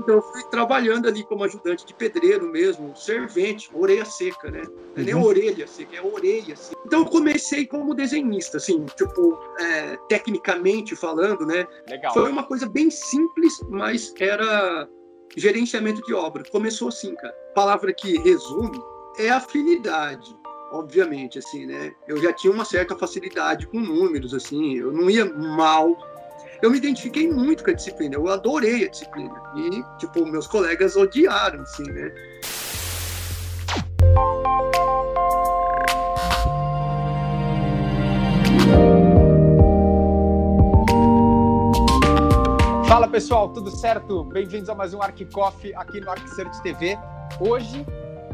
Então eu fui trabalhando ali como ajudante de pedreiro mesmo, servente, orelha seca, né? Não é nem Uhum. orelha seca, é orelha seca. Então eu comecei como desenhista, assim, tipo, é, tecnicamente falando, né? Legal. Foi uma coisa bem simples, mas era gerenciamento de obra. Começou assim, cara. Palavra que resume é afinidade, obviamente, assim, né? Eu já tinha uma certa facilidade com números, assim, eu não ia mal. Eu me identifiquei muito com a disciplina, eu adorei a disciplina. E, tipo, meus colegas odiaram, assim, né? Fala pessoal, tudo certo? Bem-vindos a mais um ArcCoff aqui no ArcSearch TV. Hoje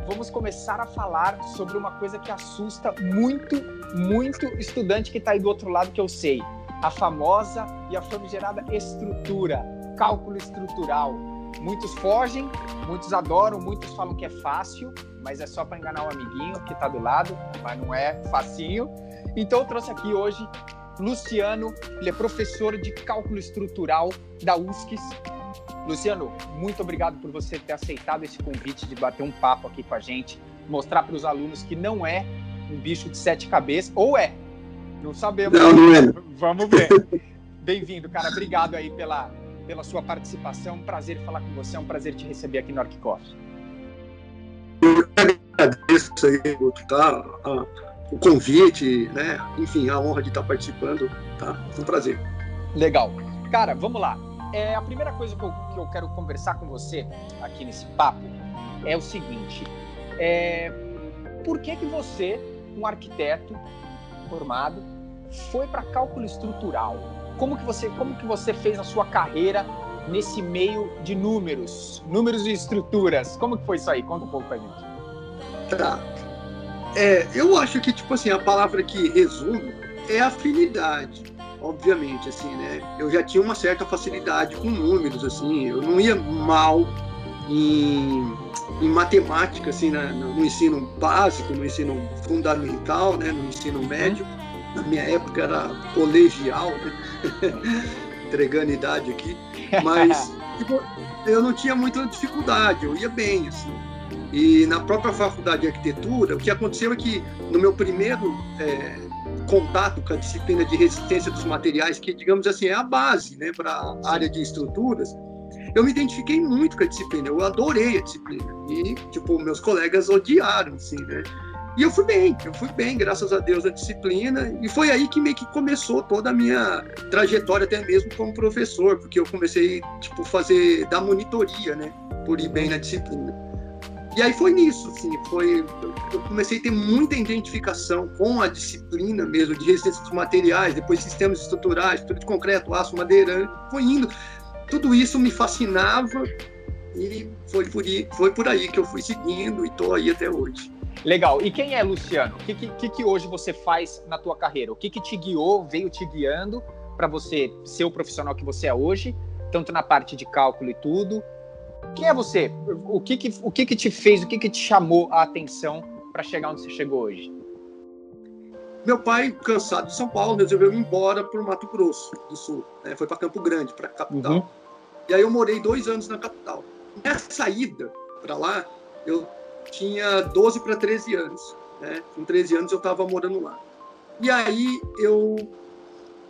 vamos começar a falar sobre uma coisa que assusta muito, muito estudante que está aí do outro lado que eu sei. A famosa e a famigerada estrutura, cálculo estrutural. Muitos fogem, muitos adoram, muitos falam que é fácil, mas é só para enganar o amiguinho que está do lado, mas não é facinho. Então eu trouxe aqui hoje Luciano, ele é professor de cálculo estrutural da USCS. Luciano, muito obrigado por você ter aceitado esse convite de bater um papo aqui com a gente, mostrar para os alunos que não é um bicho de sete cabeças, ou é, não sabemos. Não, não é. Vamos ver. Bem-vindo, cara. Obrigado aí pela, pela sua participação. Um prazer falar com você, é um prazer te receber aqui no ArcCoff. Agradeço aí, tá? o convite, né? Enfim, a honra de estar participando, tá? Foi um prazer. Legal. Cara, vamos lá. É, a primeira coisa que eu, que eu quero conversar com você aqui nesse papo é o seguinte: é, por que, que você, um arquiteto formado, foi para cálculo estrutural? Como que você, como que você fez a sua carreira nesse meio de números, números e estruturas? Como que foi isso aí? Conta um pouco pra gente. Tá. É, eu acho que, tipo assim, a palavra que resume é afinidade, obviamente, assim, né? Eu já tinha uma certa facilidade com números, assim, eu não ia mal em, em matemática, assim, no ensino básico, no ensino fundamental, né? No ensino médio. Na minha época era colegial, né? Entregando idade aqui. Mas tipo, eu não tinha muita dificuldade, eu ia bem, assim. E na própria faculdade de arquitetura, o que aconteceu é que no meu primeiro é, contato com a disciplina de resistência dos materiais, que digamos assim é a base, né, para a área de estruturas, eu me identifiquei muito com a disciplina. Eu adorei a disciplina e tipo meus colegas odiaram, assim, né? E eu fui bem, eu fui bem, graças a Deus, a disciplina. E foi aí que meio que começou toda a minha trajetória, até mesmo como professor, porque eu comecei, tipo, fazer, dar monitoria, né? Por ir bem na disciplina. E aí foi nisso, assim, foi... Eu comecei a ter muita identificação com a disciplina mesmo, de resistência dos materiais, depois sistemas estruturais, estrutura de concreto, aço, madeira, foi indo. Tudo isso me fascinava e foi por, aí, foi por aí que eu fui seguindo e estou aí até hoje. Legal. E quem é Luciano? O que, que, que hoje você faz na tua carreira? O que, que te guiou, veio te guiando para você ser o profissional que você é hoje, tanto na parte de cálculo e tudo? Quem é você? O que, que, o que, que te fez, o que, que te chamou a atenção para chegar onde você chegou hoje? Meu pai, cansado de São Paulo, resolveu ir embora para o Mato Grosso do Sul. né? Foi para Campo Grande, para a capital. Uhum. E aí eu morei dois anos na capital. Nessa ida para lá, eu tinha 12 para 13 anos. Né? Com 13 anos eu estava morando lá. E aí eu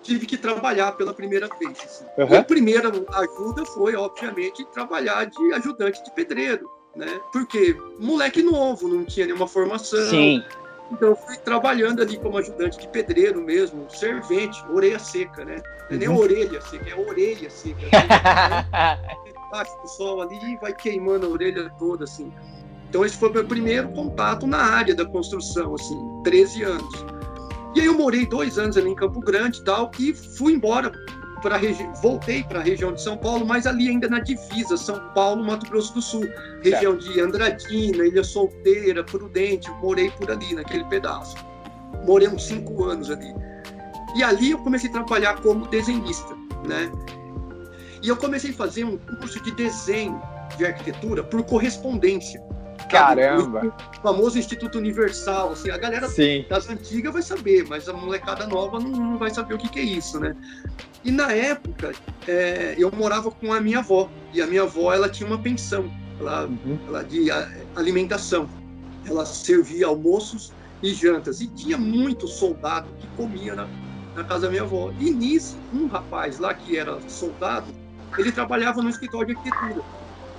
tive que trabalhar pela primeira vez. Assim. Uhum. A primeira ajuda foi, obviamente, trabalhar de ajudante de pedreiro. Né? Porque moleque novo, não tinha nenhuma formação. Sim. Então eu fui trabalhando ali como ajudante de pedreiro mesmo, servente, orelha seca, né? Não é nem Uhum. orelha seca, é orelha seca. né? Debaixo do sol ali e vai queimando a orelha toda, assim. Então esse foi o meu primeiro contato na área da construção, assim, 13 anos. E aí eu morei dois anos ali em Campo Grande e tal, e fui embora para regi... voltei para a região de São Paulo, mas ali ainda na divisa São Paulo, Mato Grosso do Sul, região de Andradina, Ilha Solteira, Prudente, morei por ali naquele pedaço. Morei uns cinco anos ali. E ali eu comecei a trabalhar como desenhista, né? E eu comecei a fazer um curso de desenho de arquitetura por correspondência. Caramba! O famoso Instituto Universal, assim, a galera Sim. das antigas vai saber, mas a molecada nova não, não vai saber o que, que, é isso, né? E na época, é, eu morava com a minha avó, e a minha avó, ela tinha uma pensão ela, uhum. ela de alimentação. Ela servia almoços e jantas, e tinha muito soldado que comia na, na casa da minha avó. E nisso, um rapaz lá que era soldado, ele trabalhava no escritório de arquitetura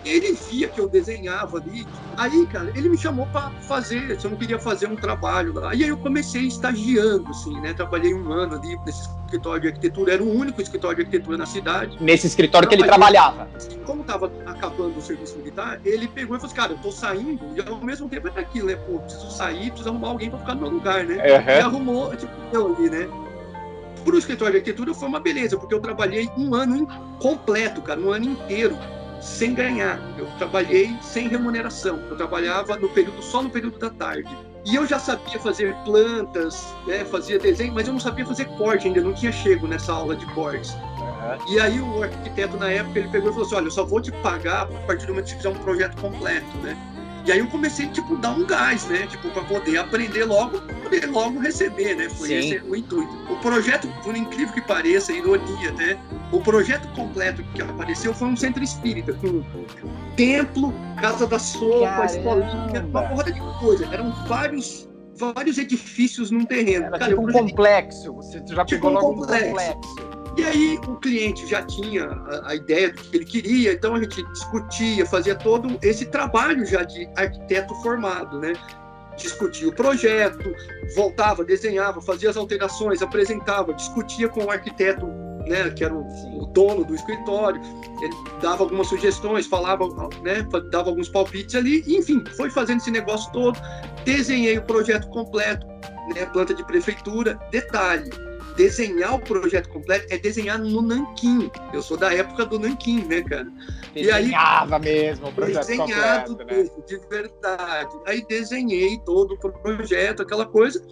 ele via que eu desenhava ali. Aí, cara, ele me chamou para fazer, se eu não queria fazer um trabalho lá. E aí eu comecei estagiando, assim, né? Trabalhei um ano ali nesse escritório de arquitetura, era o único escritório de arquitetura na cidade. Nesse escritório que ele trabalhava. Como tava acabando o serviço militar, ele pegou e falou assim, cara, eu tô saindo, e ao mesmo tempo é aquilo, né? Pô, preciso sair, preciso arrumar alguém para ficar no meu lugar, né? Uhum. E arrumou, tipo, eu ali, né? Para o escritório de arquitetura foi uma beleza, porque eu trabalhei um ano completo, cara, um ano inteiro sem ganhar. Eu trabalhei sem remuneração. Eu trabalhava no período só no período da tarde. E eu já sabia fazer plantas, né, fazia desenho, mas eu não sabia fazer corte ainda, não tinha chego nessa aula de cortes. Uhum. E aí o arquiteto na época ele pegou e falou assim: "Olha, eu só vou te pagar a partir do momento que você fizer um projeto completo, né?" E aí eu comecei, tipo, dar um gás, né? Tipo, para poder aprender logo, poder logo receber, né? Foi Sim. esse o intuito. O projeto, por incrível que pareça, ironia até, o projeto completo que apareceu foi um centro espírita, com templo, casa da sopa, Caramba. escolinha, uma porrada de coisa. Eram vários vários edifícios num terreno. Era Cara, tipo um complexo. Você já tipo pegou um logo complexo. um complexo. E aí o cliente já tinha a, a, ideia do que ele queria, então a gente discutia, fazia todo esse trabalho já de arquiteto formado, né? Discutia o projeto, voltava, desenhava, fazia as alterações, apresentava, discutia com o arquiteto, né, que era o, o dono do escritório, ele dava algumas sugestões, falava, né, dava alguns palpites ali, enfim, foi fazendo esse negócio todo, desenhei o projeto completo, né, planta de prefeitura, detalhe, desenhar o projeto completo é desenhar no Nanquim. Eu sou da época do Nanquim, né, cara? Desenhava e aí, mesmo o projeto desenhado completo, né? de verdade. Aí desenhei todo o projeto, aquela coisa.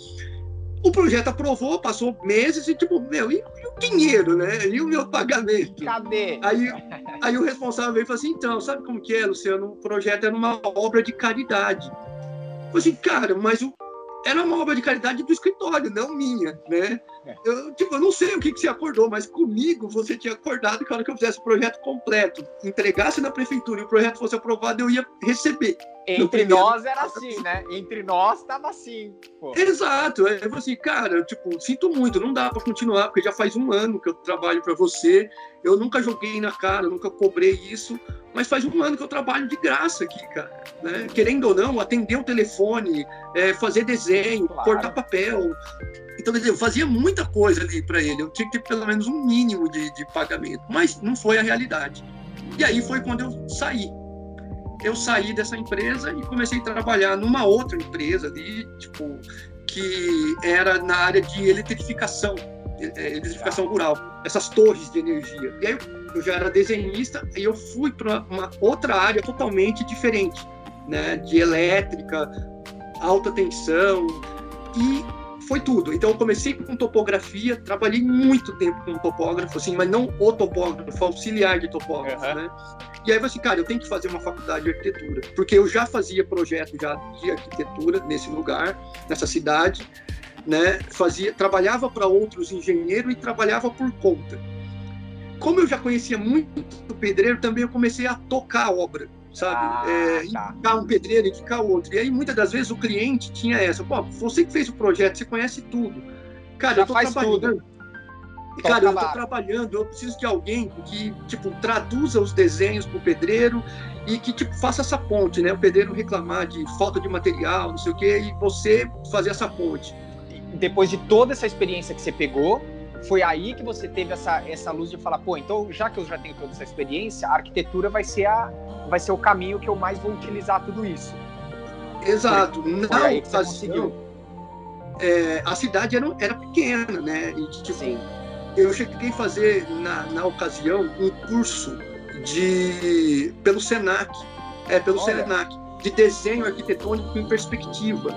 O projeto aprovou, passou meses e tipo, meu, e, e, o dinheiro, né? E o meu pagamento? Cadê? Aí, aí o responsável veio e falou assim, então, sabe como que é, Luciano? O projeto era uma obra de caridade. Eu falei assim, cara, mas o, era uma obra de caridade do escritório, não minha, né? É. Eu, tipo, eu não sei o que, que você acordou, mas comigo você tinha acordado que a hora que eu fizesse o projeto completo, entregasse na prefeitura e o projeto fosse aprovado, eu ia receber. Entre nós era assim, né? Entre nós estava assim. Pô. Exato. Eu falei assim, cara, tipo, sinto muito, não dá para continuar, porque já faz um ano que eu trabalho para você. Eu nunca joguei na cara, nunca cobrei isso mas faz um ano que eu trabalho de graça aqui, cara. Né? Querendo ou não, atender o telefone, é, fazer desenho, claro. cortar papel. Então, quer dizer, eu fazia muita coisa ali para ele. Eu tinha que ter pelo menos um mínimo de, de pagamento, mas não foi a realidade. E aí foi quando eu saí. Eu saí dessa empresa e comecei a trabalhar numa outra empresa ali, tipo, que era na área de eletrificação, é, eletrificação rural, essas torres de energia. E aí eu já era desenhista e eu fui para uma outra área totalmente diferente, né, de elétrica, alta tensão e foi tudo. Então eu comecei com topografia, trabalhei muito tempo com topógrafo, assim, mas não o topógrafo, auxiliar de topógrafo, uhum. né? E aí eu assim, cara, eu tenho que fazer uma faculdade de arquitetura, porque eu já fazia projeto já de arquitetura nesse lugar, nessa cidade, né? Fazia, trabalhava para outros engenheiros e trabalhava por conta como eu já conhecia muito o pedreiro, também eu comecei a tocar a obra, sabe? Ah, é, tá. indicar um pedreiro, indicar outro. E aí, muitas das vezes, o cliente tinha essa. Pô, você que fez o projeto, você conhece tudo. Cara, já eu tô trabalhando. Cara, eu tô trabalhando, eu preciso de alguém que, tipo, traduza os desenhos pro pedreiro e que, tipo, faça essa ponte, né? O pedreiro reclamar de falta de material, não sei o quê, e você fazer essa ponte. Depois de toda essa experiência que você pegou, foi aí que você teve essa, essa luz de falar, pô, então já que eu já tenho toda essa experiência, a arquitetura vai ser, a, vai ser o caminho que eu mais vou utilizar tudo isso. Exato. Foi, Não, foi conseguiu. É, a cidade era, era pequena, né? E, tipo, Sim. eu cheguei a fazer, na, na ocasião, um curso de pelo Senac, é, pelo Olha. Senac, de desenho arquitetônico em perspectiva.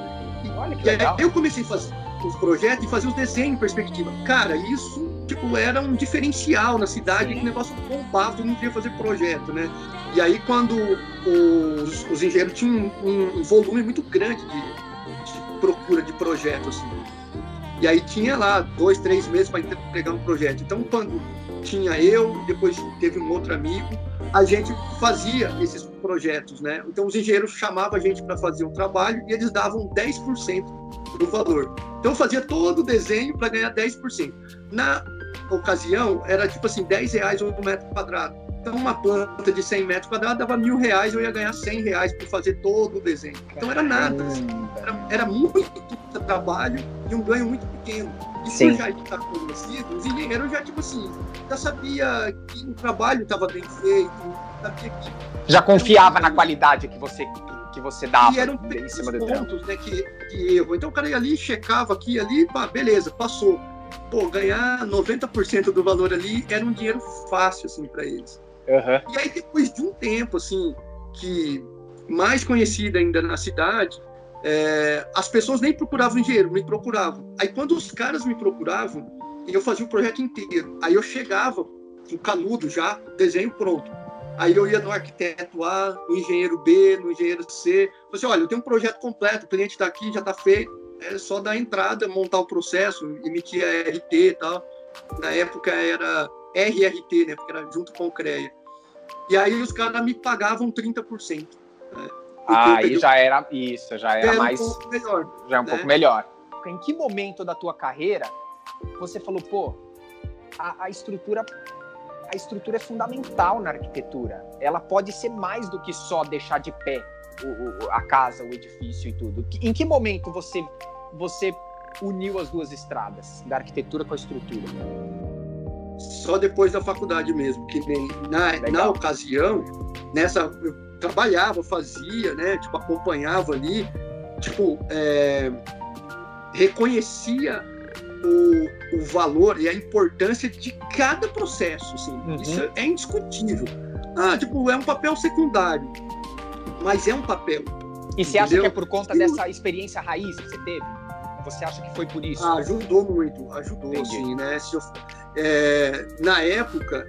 Olha que legal. eu comecei a fazer os projetos e fazer os desenhos em perspectiva. Cara, isso tipo, era um diferencial na cidade, que negócio bombado, não podia fazer projeto, né? E E aí, quando os, os engenheiros tinham um, um volume muito grande de, de, procura de projeto, assim. E aí tinha lá dois, três meses para entregar um projeto. Então, quando tinha eu, depois teve um outro amigo, a gente fazia esses projetos, né? Então, os engenheiros chamavam a gente para fazer um trabalho e eles davam 10% do valor. Então, eu fazia todo o desenho para ganhar 10%. Na ocasião, era tipo assim, 10 reais um metro quadrado. Então, uma planta de 100 metros quadrados dava mil reais, eu ia ganhar 100 reais por fazer todo o desenho. Então, era nada. Assim. Era, era, muito trabalho e um ganho muito pequeno. E Sim. já estar conhecido, os engenheiros já, tipo assim, já sabia que o trabalho estava bem feito, sabia que... Já confiava na qualidade que você que você dava e eram em cima do pontos, né, que, que erro. Então o cara ia ali, checava aqui ali, pá, beleza, passou. Pô, ganhar 90% do valor ali era um dinheiro fácil, assim, para eles. Uhum. E aí, depois de um tempo, assim, que mais conhecida ainda na cidade, é, as pessoas nem procuravam engenheiro, me procuravam. Aí, quando os caras me procuravam, eu fazia o projeto inteiro. Aí eu chegava, o canudo já, desenho pronto. Aí eu ia no arquiteto A, no engenheiro B, no engenheiro C. Falei assim, olha, eu tenho um projeto completo, o cliente está aqui, já está feito. É só dar entrada, montar o processo, emitir a RT e tal. Na época era RRT, né? Porque era junto com o CREA. E aí os caras me pagavam 30%. Né? Ah, aí já era isso, já era, era mais. Um pouco melhor. Já é um né? pouco melhor. Em que momento da tua carreira você falou, pô, a, a estrutura a estrutura é fundamental na arquitetura. Ela pode ser mais do que só deixar de pé o, o, a casa, o edifício e tudo. Em que momento você você uniu as duas estradas, da arquitetura com a estrutura? só depois da faculdade mesmo, que na, na ocasião, nessa eu trabalhava, fazia, né, tipo acompanhava ali, tipo é, reconhecia o, o valor e a importância de cada processo, assim, uhum. isso é indiscutível. Ah, tipo, é um papel secundário, mas é um papel. E você acha que é por conta dessa experiência raiz que você teve? Você acha que foi por isso? Ah, ajudou muito, ajudou, Entendi. sim, né? Eu, é, na época,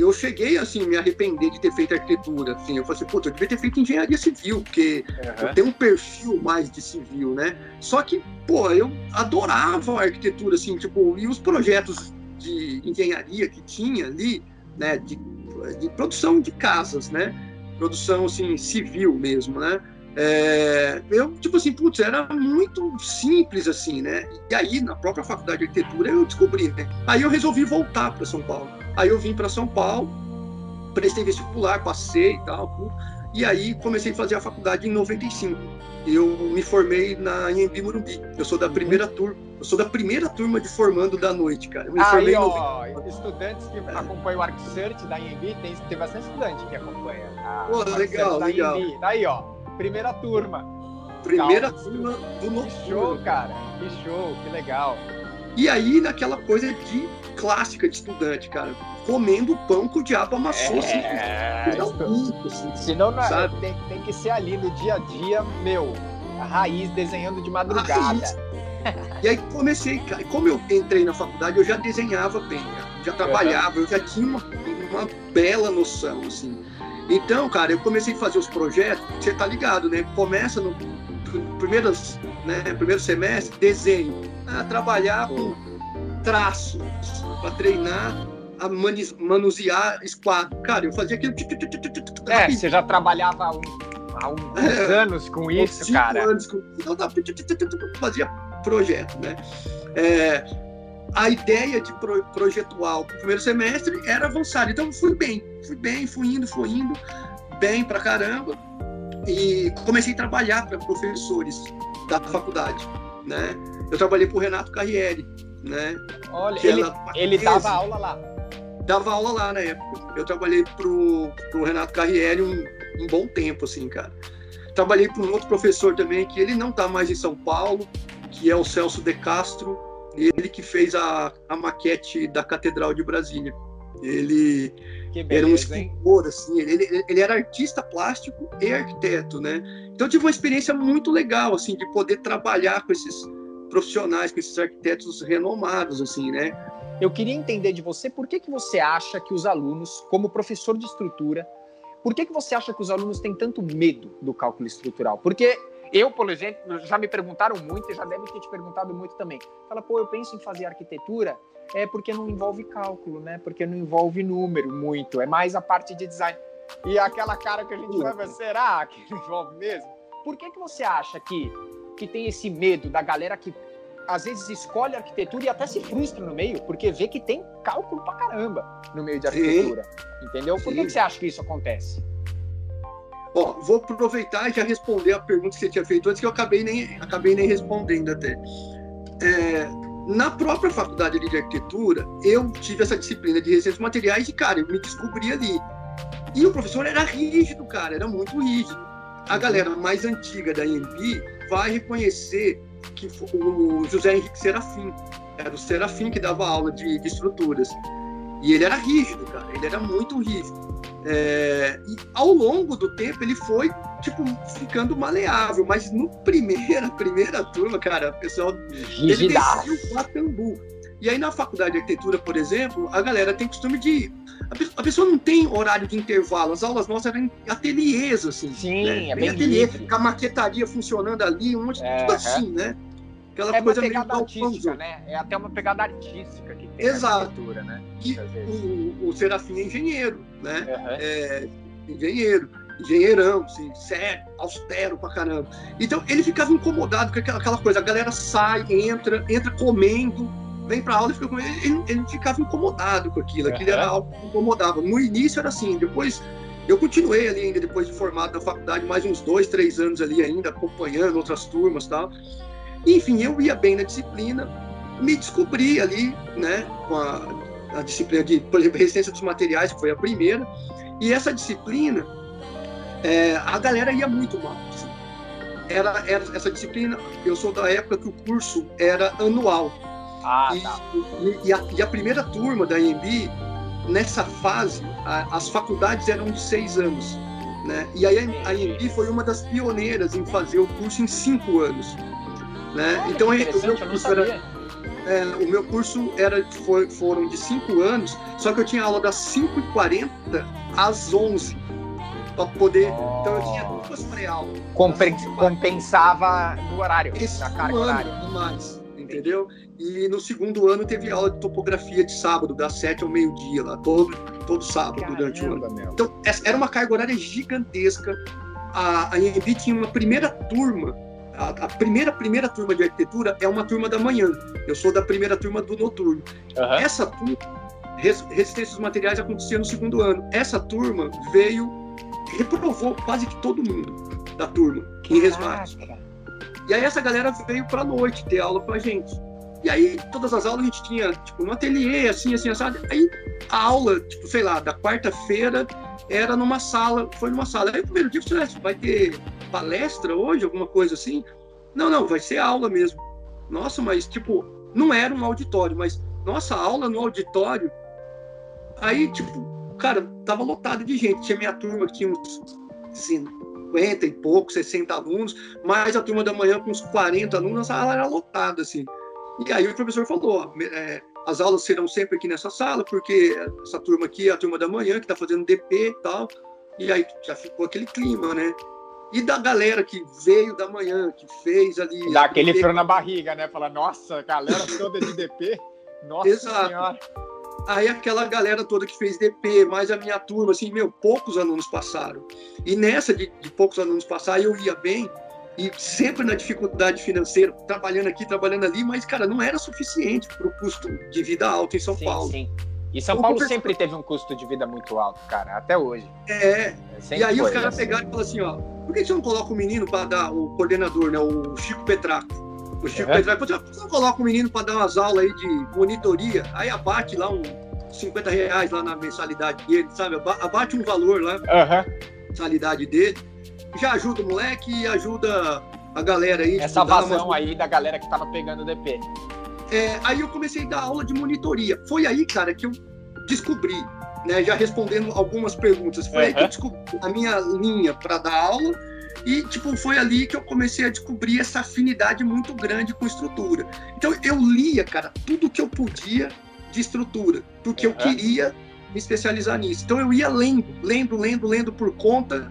eu cheguei assim me arrepender de ter feito arquitetura. Assim, eu falei assim, puta, eu devia ter feito engenharia civil, porque uhum. eu tenho um perfil mais de civil, né? Só que, pô, eu adorava a arquitetura, assim, tipo, e os projetos de engenharia que tinha ali, né, de, de produção de casas, né? Produção assim civil mesmo, né? É, eu, tipo assim, putz, era muito simples assim, né? E aí, na própria faculdade de arquitetura, eu descobri, né? Aí eu resolvi voltar para São Paulo. Aí eu vim para São Paulo, prestei vestibular, passei e tal. E aí comecei a fazer a faculdade em 95. Eu me formei na Anhembi Morumbi. Eu sou da primeira turma. Eu sou da primeira turma de formando da noite, cara. Eu me aí, formei ó, estudantes que é. acompanham o ArcSearch da Anhembi, tem, tem bastante estudante que acompanha. A Pô, legal, legal. Daí, ó, Primeira turma. Primeira turma do noturno. Que show, cara. Que show, que legal. E aí, naquela coisa de clássica de estudante, cara, comendo pão que o diabo amassou. Assim, é, assim, muito, assim, Senão não, é, tem, tem, que ser ali no dia a dia, meu, a raiz desenhando de madrugada. E aí comecei, cara, como eu entrei na faculdade, eu já desenhava bem, já trabalhava, eu já tinha uma, uma bela noção, assim. Então, cara, eu comecei a fazer os projetos, você tá ligado, né? Começa no primeiros, né, primeiro semestre, desenho, a trabalhar com traços para treinar a manusear esquadro. Cara, eu fazia aquilo. É, você já trabalhava há, um, há uns é, anos com isso, cinco cara. anos com então, fazia projeto, né? É, a ideia de pro, projetual para o primeiro semestre era avançar. Então, fui bem, fui bem, fui indo, fui indo, bem pra caramba. E comecei a trabalhar para professores da faculdade, né? Eu trabalhei para o Renato Carriere, né? Olha, ele, ele dava aula lá. Dava aula lá na época. Eu trabalhei para o Renato Carriere um, um bom tempo, assim, cara. Trabalhei para um outro professor também, que ele não está mais em São Paulo, que é o Celso De Castro, ele que fez a, a maquete da Catedral de Brasília. Ele beleza, era um escultor, assim, ele, ele era artista plástico e arquiteto, né? Então eu tive uma experiência muito legal, assim, de poder trabalhar com esses profissionais, com esses arquitetos renomados, assim, né? Eu queria entender de você por que, que você acha que os alunos, como professor de estrutura, Por que, que você acha que os alunos têm tanto medo do cálculo estrutural? Porque eu, por exemplo, já me perguntaram muito e já devem ter te perguntado muito também. Fala, pô, eu penso em fazer arquitetura, é porque não envolve cálculo, né? Porque não envolve número muito, é mais a parte de design. E aquela cara que a gente vai, será que não envolve mesmo? Por que, que você acha que, que tem esse medo da galera que às vezes escolhe arquitetura e até se frustra no meio, porque vê que tem cálculo pra caramba no meio de arquitetura. Sim. Entendeu? Por que, que você acha que isso acontece? Ó, vou aproveitar e já responder a pergunta que você tinha feito antes, que eu acabei nem, acabei nem respondendo até. É, na própria faculdade de arquitetura, eu tive essa disciplina de resistência materiais e, cara, eu me descobri ali. E o professor era rígido, cara, era muito rígido. A galera mais antiga da IMB vai reconhecer que o José Henrique Serafim, era o Serafim que dava aula de, de estruturas. E ele era rígido, cara, ele era muito rígido. É, e ao longo do tempo ele foi, tipo, ficando maleável, mas no primeira, primeira turma, cara, o pessoal ele desceu o Patambu. E aí na faculdade de arquitetura, por exemplo, a galera tem costume de. A pessoa não tem horário de intervalo, as aulas nossas eram ateliês, assim. Sim, né? é bem ateliê, com a maquetaria funcionando ali, um monte de é, tudo assim, né? Aquela é coisa meio artística, né? É até uma pegada artística que tem Exato. arquitetura, né? E o, o Serafim é engenheiro, né? Uhum. É, engenheiro, engenheirão, assim, sério, austero pra caramba. Então ele ficava incomodado com aquela, aquela coisa, a galera sai, entra, entra comendo, vem pra aula e fica comendo. Ele, ele ficava incomodado com aquilo, aquilo uhum. era algo que incomodava. No início era assim, depois eu continuei ali ainda depois de formado na faculdade, mais uns dois, três anos ali ainda, acompanhando outras turmas e tal. Enfim, eu ia bem na disciplina, me descobri ali, né, com a, a disciplina de, por exemplo, resistência dos materiais, que foi a primeira, e essa disciplina, é, a galera ia muito mal. Assim. Era, era, essa disciplina, eu sou da época que o curso era anual. Ah, e, tá. e, e, a, e a primeira turma da EMB, nessa fase, a, as faculdades eram de seis anos. Né? E aí a, EMB foi uma das pioneiras em fazer o curso em cinco anos. Né? Olha, então, o meu, curso era, é, o meu curso era, foi, foram de 5 anos, só que eu tinha aula das 5h40 às 11 para poder. Oh. Então eu tinha duas pré-aulas. compensava no horário, Esse na carga horária. mais, entendeu? E no segundo ano teve aula de topografia de sábado, das 7 ao meio-dia, lá, todo, todo sábado Caramba, durante o ano. Meu. Então, era uma carga horária gigantesca. A, a IMB tinha uma primeira turma a, a, primeira primeira turma de arquitetura é uma turma da manhã. Eu sou da primeira turma do noturno. Uhum. Essa turma, resistência dos materiais acontecia no segundo ano. Essa turma veio, reprovou quase que todo mundo da turma em resmate. E aí essa galera veio para noite ter aula com a gente. E aí todas as aulas a gente tinha tipo um ateliê assim assim sabe? Aí a aula, tipo, sei lá, da quarta-feira era numa sala, foi numa sala. Aí o primeiro dia você vai ter palestra hoje, alguma coisa assim? Não, não, vai ser aula mesmo. Nossa, mas tipo, não era um auditório, mas nossa, aula no auditório. Aí, tipo, cara, tava lotado de gente. Tinha minha turma que tinha uns 50 e pouco, 60 alunos, mais a turma da manhã com uns 40 alunos, a sala era lotada, assim. E aí o professor falou: é, as aulas serão sempre aqui nessa sala, porque essa turma aqui é a turma da manhã, que está fazendo DP e tal. E aí já ficou aquele clima, né? E da galera que veio da manhã, que fez ali. Dá aquele frio na barriga, né? Fala, nossa, galera toda de DP. Nossa Exato. Senhora. Aí aquela galera toda que fez DP, mais a minha turma, assim, meu, poucos alunos passaram. E nessa de, de poucos alunos passar, eu ia bem, e sempre na dificuldade financeira, trabalhando aqui, trabalhando ali, mas, cara, não era suficiente para o custo de vida alto em São sim, Paulo. Sim. E São Paulo sempre teve um custo de vida muito alto, cara, até hoje. É. é e aí os caras assim. pegaram e falaram assim, ó, por que você não coloca o menino para dar o coordenador, né, o Chico Petraco? O Chico é. Petraco, por que você não coloca o menino para dar umas aulas aí de monitoria? Aí abate lá um 50 reais lá na mensalidade dele, sabe? Abate um valor lá, uhum. mensalidade dele já ajuda o moleque e ajuda a galera aí. Essa vazão aí da galera que tava pegando o DP. É, aí eu comecei a dar aula de monitoria. Foi aí, cara, que eu descobri, né, já respondendo algumas perguntas, foi uhum. aí que eu descobri a minha linha para dar aula e tipo foi ali que eu comecei a descobrir essa afinidade muito grande com estrutura. Então eu lia, cara, tudo que eu podia de estrutura, porque uhum. eu queria me especializar nisso. Então eu ia lendo, lendo, lendo, lendo por conta,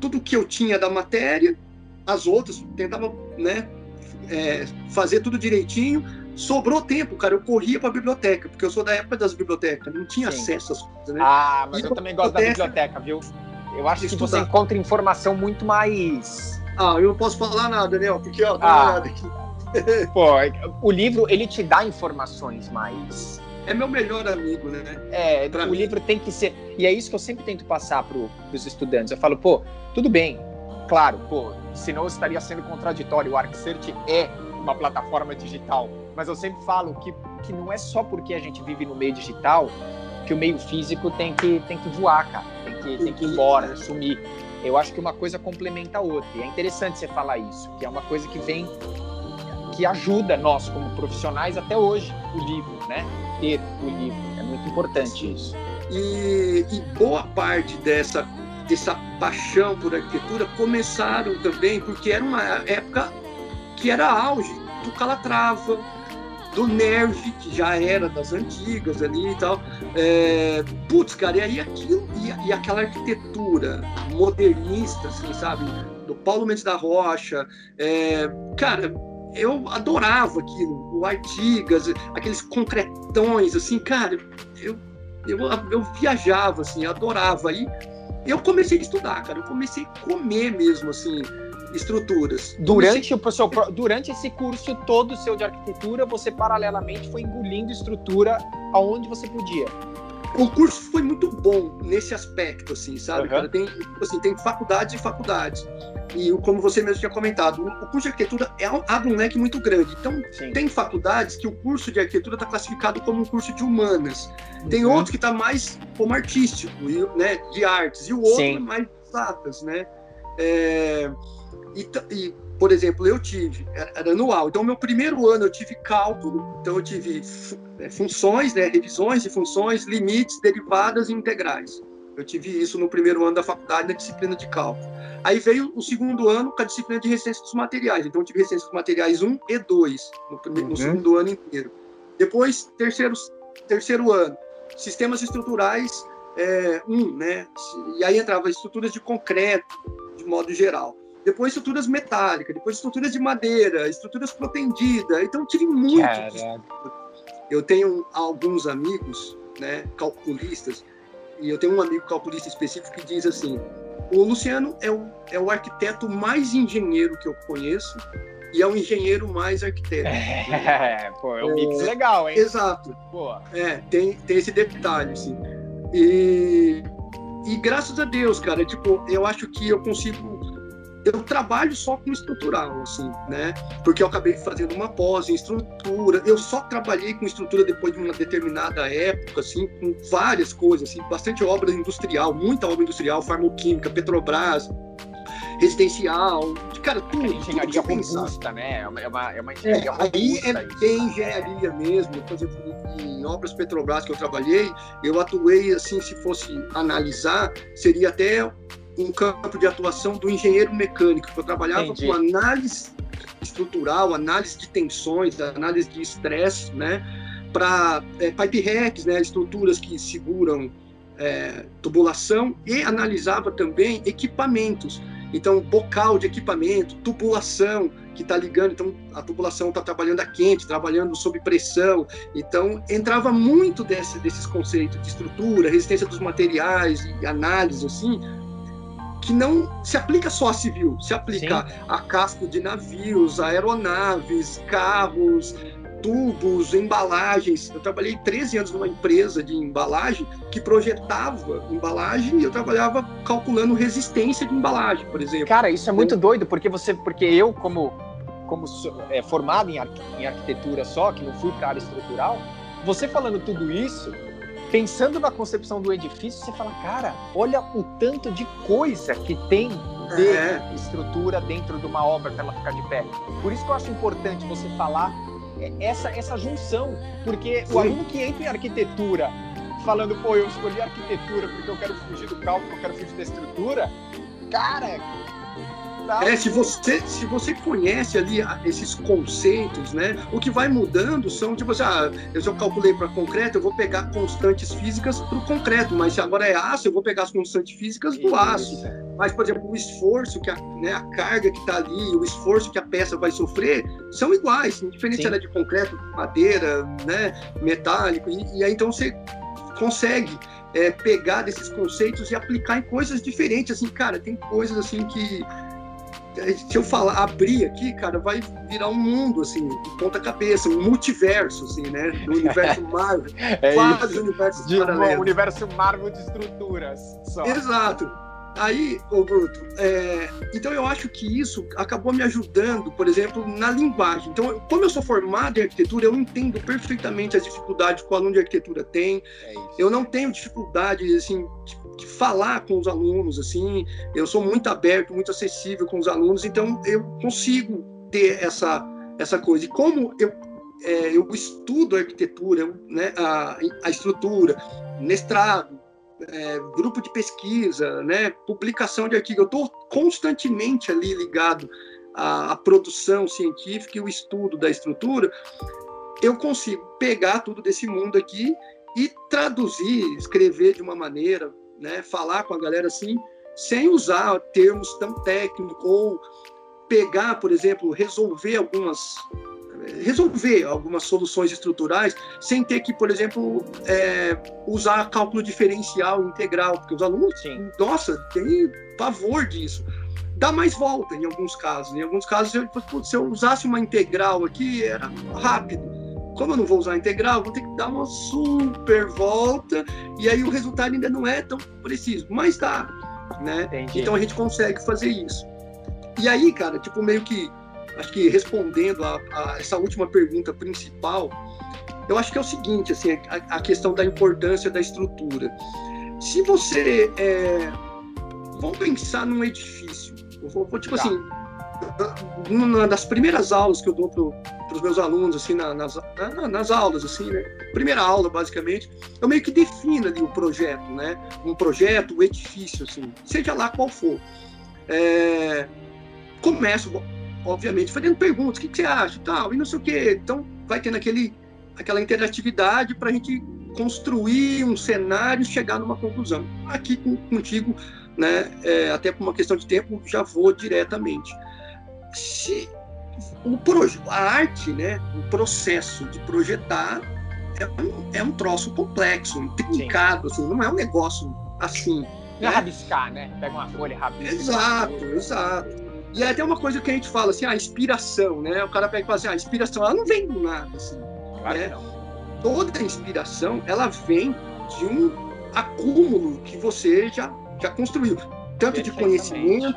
tudo que eu tinha da matéria, as outras, tentava né, é, fazer tudo direitinho. Sobrou tempo, cara, eu corria para a biblioteca, porque eu sou da época das bibliotecas, não tinha Sim. acesso às coisas, né? Ah, mas e eu também gosto da biblioteca, viu? Eu acho que você encontra informação muito mais. Ah, eu não posso falar nada, Daniel, porque ó, ah. aqui. Pô, o livro ele te dá informações mais. É meu melhor amigo, né? É, pra o mim. livro tem que ser. E é isso que eu sempre tento passar para os estudantes. Eu falo, pô, tudo bem, claro, pô, senão estaria sendo contraditório. O ArcSearch é uma plataforma digital. Mas eu sempre falo que, que não é só porque a gente vive no meio digital que o meio físico tem que, tem que voar, cara. Tem que, tem que ir embora, sumir. Eu acho que uma coisa complementa a outra. E é interessante você falar isso, que é uma coisa que vem que ajuda nós como profissionais até hoje, o livro, né? Ter o livro. É muito importante isso. E, e boa parte dessa, dessa paixão por arquitetura começaram também porque era uma época que era auge do Calatrava, do Nerv, que já era das antigas ali e tal. É, putz, cara, e aí aquilo, e, e, aquela arquitetura modernista, assim, sabe? Do Paulo Mendes da Rocha. É, cara, eu adorava aquilo, o Artigas, aqueles concretões, assim, cara, eu, eu, eu viajava, assim, adorava. Aí eu comecei a estudar, cara, eu comecei a comer mesmo, assim, estruturas. Durante, o seu, durante esse curso todo seu de arquitetura, você paralelamente foi engolindo estrutura aonde você podia o curso foi muito bom nesse aspecto, assim, sabe? Uhum. Tem, assim, tem faculdades e faculdades. E como você mesmo tinha comentado, o curso de arquitetura é, abre um leque muito grande. Então, Sim. tem faculdades que o curso de arquitetura está classificado como um curso de humanas. Uhum. Tem outros que está mais como artístico, né, de artes. E o outro Sim. é mais exatas, né? É, e, e por exemplo, eu tive, era anual, então meu primeiro ano eu tive cálculo, então eu tive é, funções, né, revisões de funções, limites, derivadas e integrais. Eu tive isso no primeiro ano da faculdade, na disciplina de cálculo. Aí veio o segundo ano com a disciplina de resistência dos materiais, então eu tive resistência dos materiais 1 e 2 no, primeiro, uhum. no segundo ano inteiro. Depois, terceiro, terceiro ano, sistemas estruturais é, 1, né, e aí entrava estruturas de concreto, de modo geral depois estruturas metálicas, depois estruturas de madeira, estruturas protendidas. Então tive muito. Eu tenho alguns amigos, né, calculistas, e eu tenho um amigo calculista específico que diz assim: o Luciano é o, é o arquiteto mais engenheiro que eu conheço e é o engenheiro mais arquiteto. É, pô, é um mix é, legal, hein? Exato. Pô. É, tem, tem esse detalhe, assim. E, e graças a Deus, cara, tipo, eu acho que eu consigo eu trabalho só com estrutural, assim, né? Porque eu acabei fazendo uma pós em estrutura. Eu só trabalhei com estrutura depois de uma determinada época, assim, com várias coisas, assim, bastante obra industrial, muita obra industrial, farmoquímica, Petrobras, residencial, cara, tudo. É engenharia tudo robusta, né? É uma, é uma é engenharia é, Aí é bem engenharia mesmo. Por exemplo, em obras Petrobras que eu trabalhei, eu atuei, assim, se fosse analisar, seria até um campo de atuação do engenheiro mecânico, que eu trabalhava Entendi. com análise estrutural, análise de tensões, análise de estresse, né, para é, pipe racks, né, estruturas que seguram é, tubulação, e analisava também equipamentos. Então, bocal de equipamento, tubulação, que está ligando, então a tubulação está trabalhando a quente, trabalhando sob pressão. Então, entrava muito desse, desses conceitos de estrutura, resistência dos materiais e análise, assim, que não se aplica só a civil, se aplica Sim. a casco de navios, aeronaves, carros, tubos, embalagens. Eu trabalhei 13 anos numa empresa de embalagem que projetava embalagem e eu trabalhava calculando resistência de embalagem, por exemplo. Cara, isso é muito então, doido, porque você, porque eu como como é, formado em, em arquitetura só, que não fui para área estrutural, você falando tudo isso, pensando na concepção do edifício, você fala, cara, olha o tanto de coisa que tem de é. estrutura dentro de uma obra para ela ficar de pé. Por isso que eu acho importante você falar é, essa, essa junção, porque Sim. o aluno que entra em arquitetura falando, pô, eu escolhi arquitetura porque eu quero fugir do cálculo, eu quero fugir da estrutura, cara, É, se você, se você conhece ali esses conceitos, né? O que vai mudando são, tipo assim, ah, eu já calculei para concreto, eu vou pegar constantes físicas para o concreto, mas se agora é aço, eu vou pegar as constantes físicas do aço. Mas, por exemplo, o esforço, que a, né, a carga que está ali, o esforço que a peça vai sofrer, são iguais, indiferente se ela é de concreto, madeira, né, metálico, e, e aí então você consegue é, pegar desses conceitos e aplicar em coisas diferentes. Assim, cara, tem coisas assim que se eu falar, abrir aqui, cara, vai virar um mundo, assim, de ponta cabeça, um multiverso, assim, né? Do universo Marvel. é vários universos de paralelos. Um universo Marvel de estruturas. Só. Exato. Aí, ô Bruto, é, então eu acho que isso acabou me ajudando, por exemplo, na linguagem. Então, como eu sou formado em arquitetura, eu entendo perfeitamente as dificuldades que o aluno de arquitetura tem. É eu não tenho dificuldade, assim, de, de, falar com os alunos, assim. Eu sou muito aberto, muito acessível com os alunos, então eu consigo ter essa, essa coisa. E como eu, é, eu estudo arquitetura, né, a, a estrutura, mestrado, é, grupo de pesquisa, né, publicação de artigo. Eu estou constantemente ali ligado à, à, produção científica e o estudo da estrutura. Eu consigo pegar tudo desse mundo aqui e traduzir, escrever de uma maneira, né, falar com a galera assim, sem usar termos tão técnicos ou pegar, por exemplo, resolver algumas resolver algumas soluções estruturais sem ter que, por exemplo, é, usar cálculo diferencial integral, porque os alunos, Sim. nossa, têm pavor disso. Dá mais volta em alguns casos. Em alguns casos, eu, se eu usasse uma integral aqui, era rápido. Como eu não vou usar integral, vou ter que dar uma super volta e aí o resultado ainda não é tão preciso, mas dá, né? Então a gente consegue fazer isso. E aí, cara, tipo, meio que acho que respondendo a, a, essa última pergunta principal, eu acho que é o seguinte, assim, a, a questão da importância da estrutura. Se você é, vamos pensar num edifício, eu vou, vou tipo tá. assim, uma das primeiras aulas que eu dou para os meus alunos assim na, nas, na, nas aulas assim, né? Primeira aula basicamente, eu meio que defino ali o projeto, né? Um projeto, um edifício assim, seja lá qual for. É, começo obviamente, fazendo perguntas, o que, que você acha e tal, e não sei o quê. Então, vai tendo aquele, aquela interatividade para a gente construir um cenário e chegar numa conclusão. Aqui contigo, né, é, até por uma questão de tempo, já vou diretamente. Se o a arte, né, o processo de projetar é um, é um troço complexo, intrincado, assim, não é um negócio assim. Não é rabiscar, né? Pega uma folha e rabisca. Exato, exato. E é até uma coisa que a gente fala assim, a inspiração, né? O cara pega e fala assim, a inspiração, ela não vem do nada, assim, claro né? Toda inspiração, ela vem de um acúmulo que você já, já construiu, tanto de conhecimento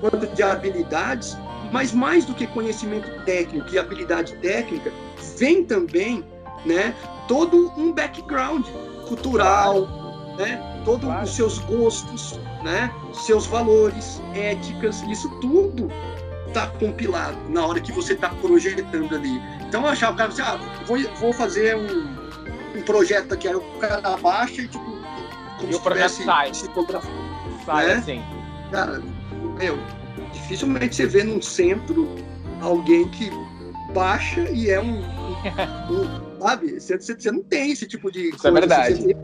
quanto de habilidades, mas mais do que conhecimento técnico e habilidade técnica, vem também, né, todo um background cultural, claro. né? todos claro. os seus gostos, né? seus valores, éticas, isso tudo está compilado na hora que você está projetando ali. Então, achar o cara assim, ah, vou, vou fazer um, um projeto aqui, aí o cara baixa e tipo. Como e o projeto sai. Se sai né? assim. Cara, meu, dificilmente você vê num centro alguém que baixa e é um. um, um sabe? Você, você, não tem esse tipo de. Isso é coisa, é verdade. Você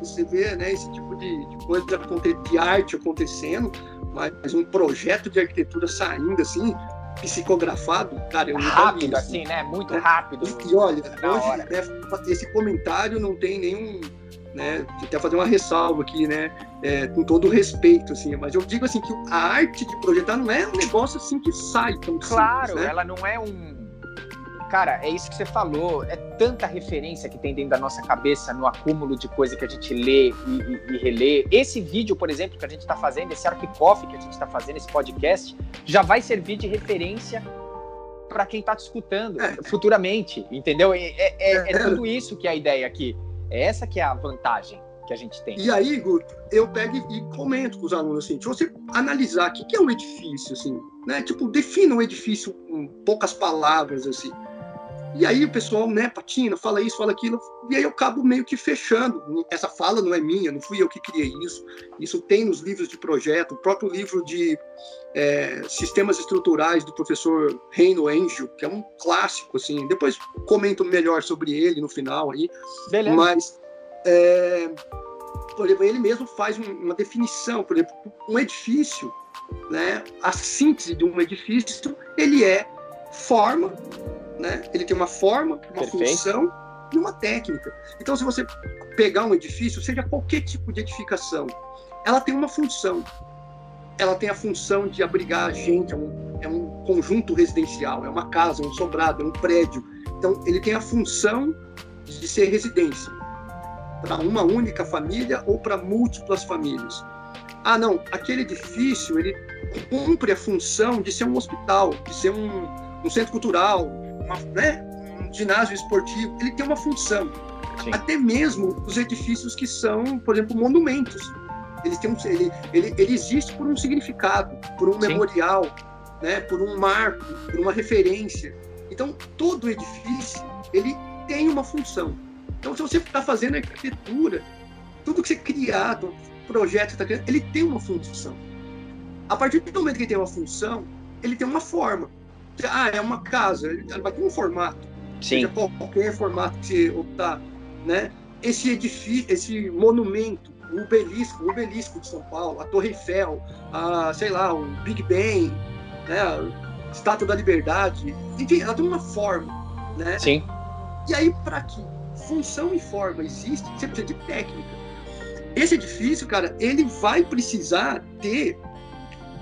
você vê né, esse tipo de, de coisa de arte acontecendo, mas um projeto de arquitetura saindo assim, psicografado, cara, eu rápido vi, assim, né? Muito é, rápido. E, e olha, hoje né, esse comentário não tem nenhum, né? Até fazer uma ressalva aqui, né? É, com todo o respeito, assim, mas eu digo assim que a arte de projetar não é um negócio assim que sai tão Claro, simples, né? ela não é um Cara, é isso que você falou. É tanta referência que tem dentro da nossa cabeça no acúmulo de coisa que a gente lê e, e, e relê. Esse vídeo, por exemplo, que a gente está fazendo, esse Arquicoff que a gente está fazendo, esse podcast, já vai servir de referência para quem está te escutando é. futuramente, entendeu? É, é, é, é, tudo isso que é a ideia aqui. É essa que é a vantagem que a gente tem. E aí, Guto, eu pego e comento com os alunos assim, se você analisar o que é um edifício, assim, né? Tipo, defina um edifício com poucas palavras, assim. E aí o pessoal, né, patina, fala isso, fala aquilo, e aí eu acabo meio que fechando. Essa fala não é minha, não fui eu que criei isso. Isso tem nos livros de projeto, o próprio livro de é, Sistemas Estruturais do professor Reino Angel, que é um clássico, assim. Depois comento melhor sobre ele no final aí. Beleza. Mas, é, por exemplo, ele mesmo faz uma definição, por exemplo, um edifício, né, a síntese de um edifício, ele é forma, né? Ele tem uma forma, uma Perfeito. função e uma técnica. Então, se você pegar um edifício, seja qualquer tipo de edificação, ela tem uma função. Ela tem a função de abrigar a gente, é um, é um conjunto residencial, é uma casa, um sobrado, é um prédio. Então, ele tem a função de ser residência para uma única família ou para múltiplas famílias. Ah, não, aquele edifício ele cumpre a função de ser um hospital, de ser um, um centro cultural, uma, né, um ginásio esportivo, ele tem uma função. Sim. Até mesmo os edifícios que são, por exemplo, monumentos. Eles têm um, ele, ele, ele existe por um significado, por um Sim. memorial, né, por um marco, por uma referência. Então, todo edifício ele tem uma função. Então, se você está fazendo arquitetura, tudo que você criar, projeto que está criando, ele tem uma função. A partir do momento que ele tem uma função, ele tem uma forma. Ah, é uma casa, ela vai ter um formato. Sim. Seja qualquer formato que você optar, né? Esse edifício, esse monumento, o obelisco, o obelisco de São Paulo, a Torre Eiffel, a, sei lá, o Big Ben, né? A Estátua da Liberdade, enfim, ela tem uma forma, né? Sim. E aí, para que função e forma existe, você precisa de técnica. Esse edifício, cara, ele vai precisar ter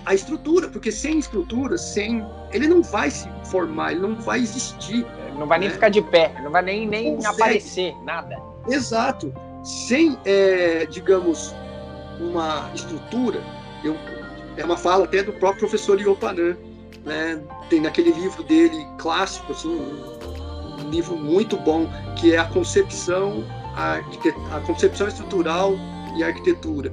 a estrutura, porque sem estrutura, sem ele não vai se formar, ele não vai existir. Não vai nem né? ficar de pé, não vai nem, nem aparecer, nada. Exato. Sem, é, digamos, uma estrutura, eu, é uma fala até do próprio professor Iopanã, né? Tem naquele livro dele clássico, assim, um livro muito bom, que é a concepção, a, a concepção estrutural e a arquitetura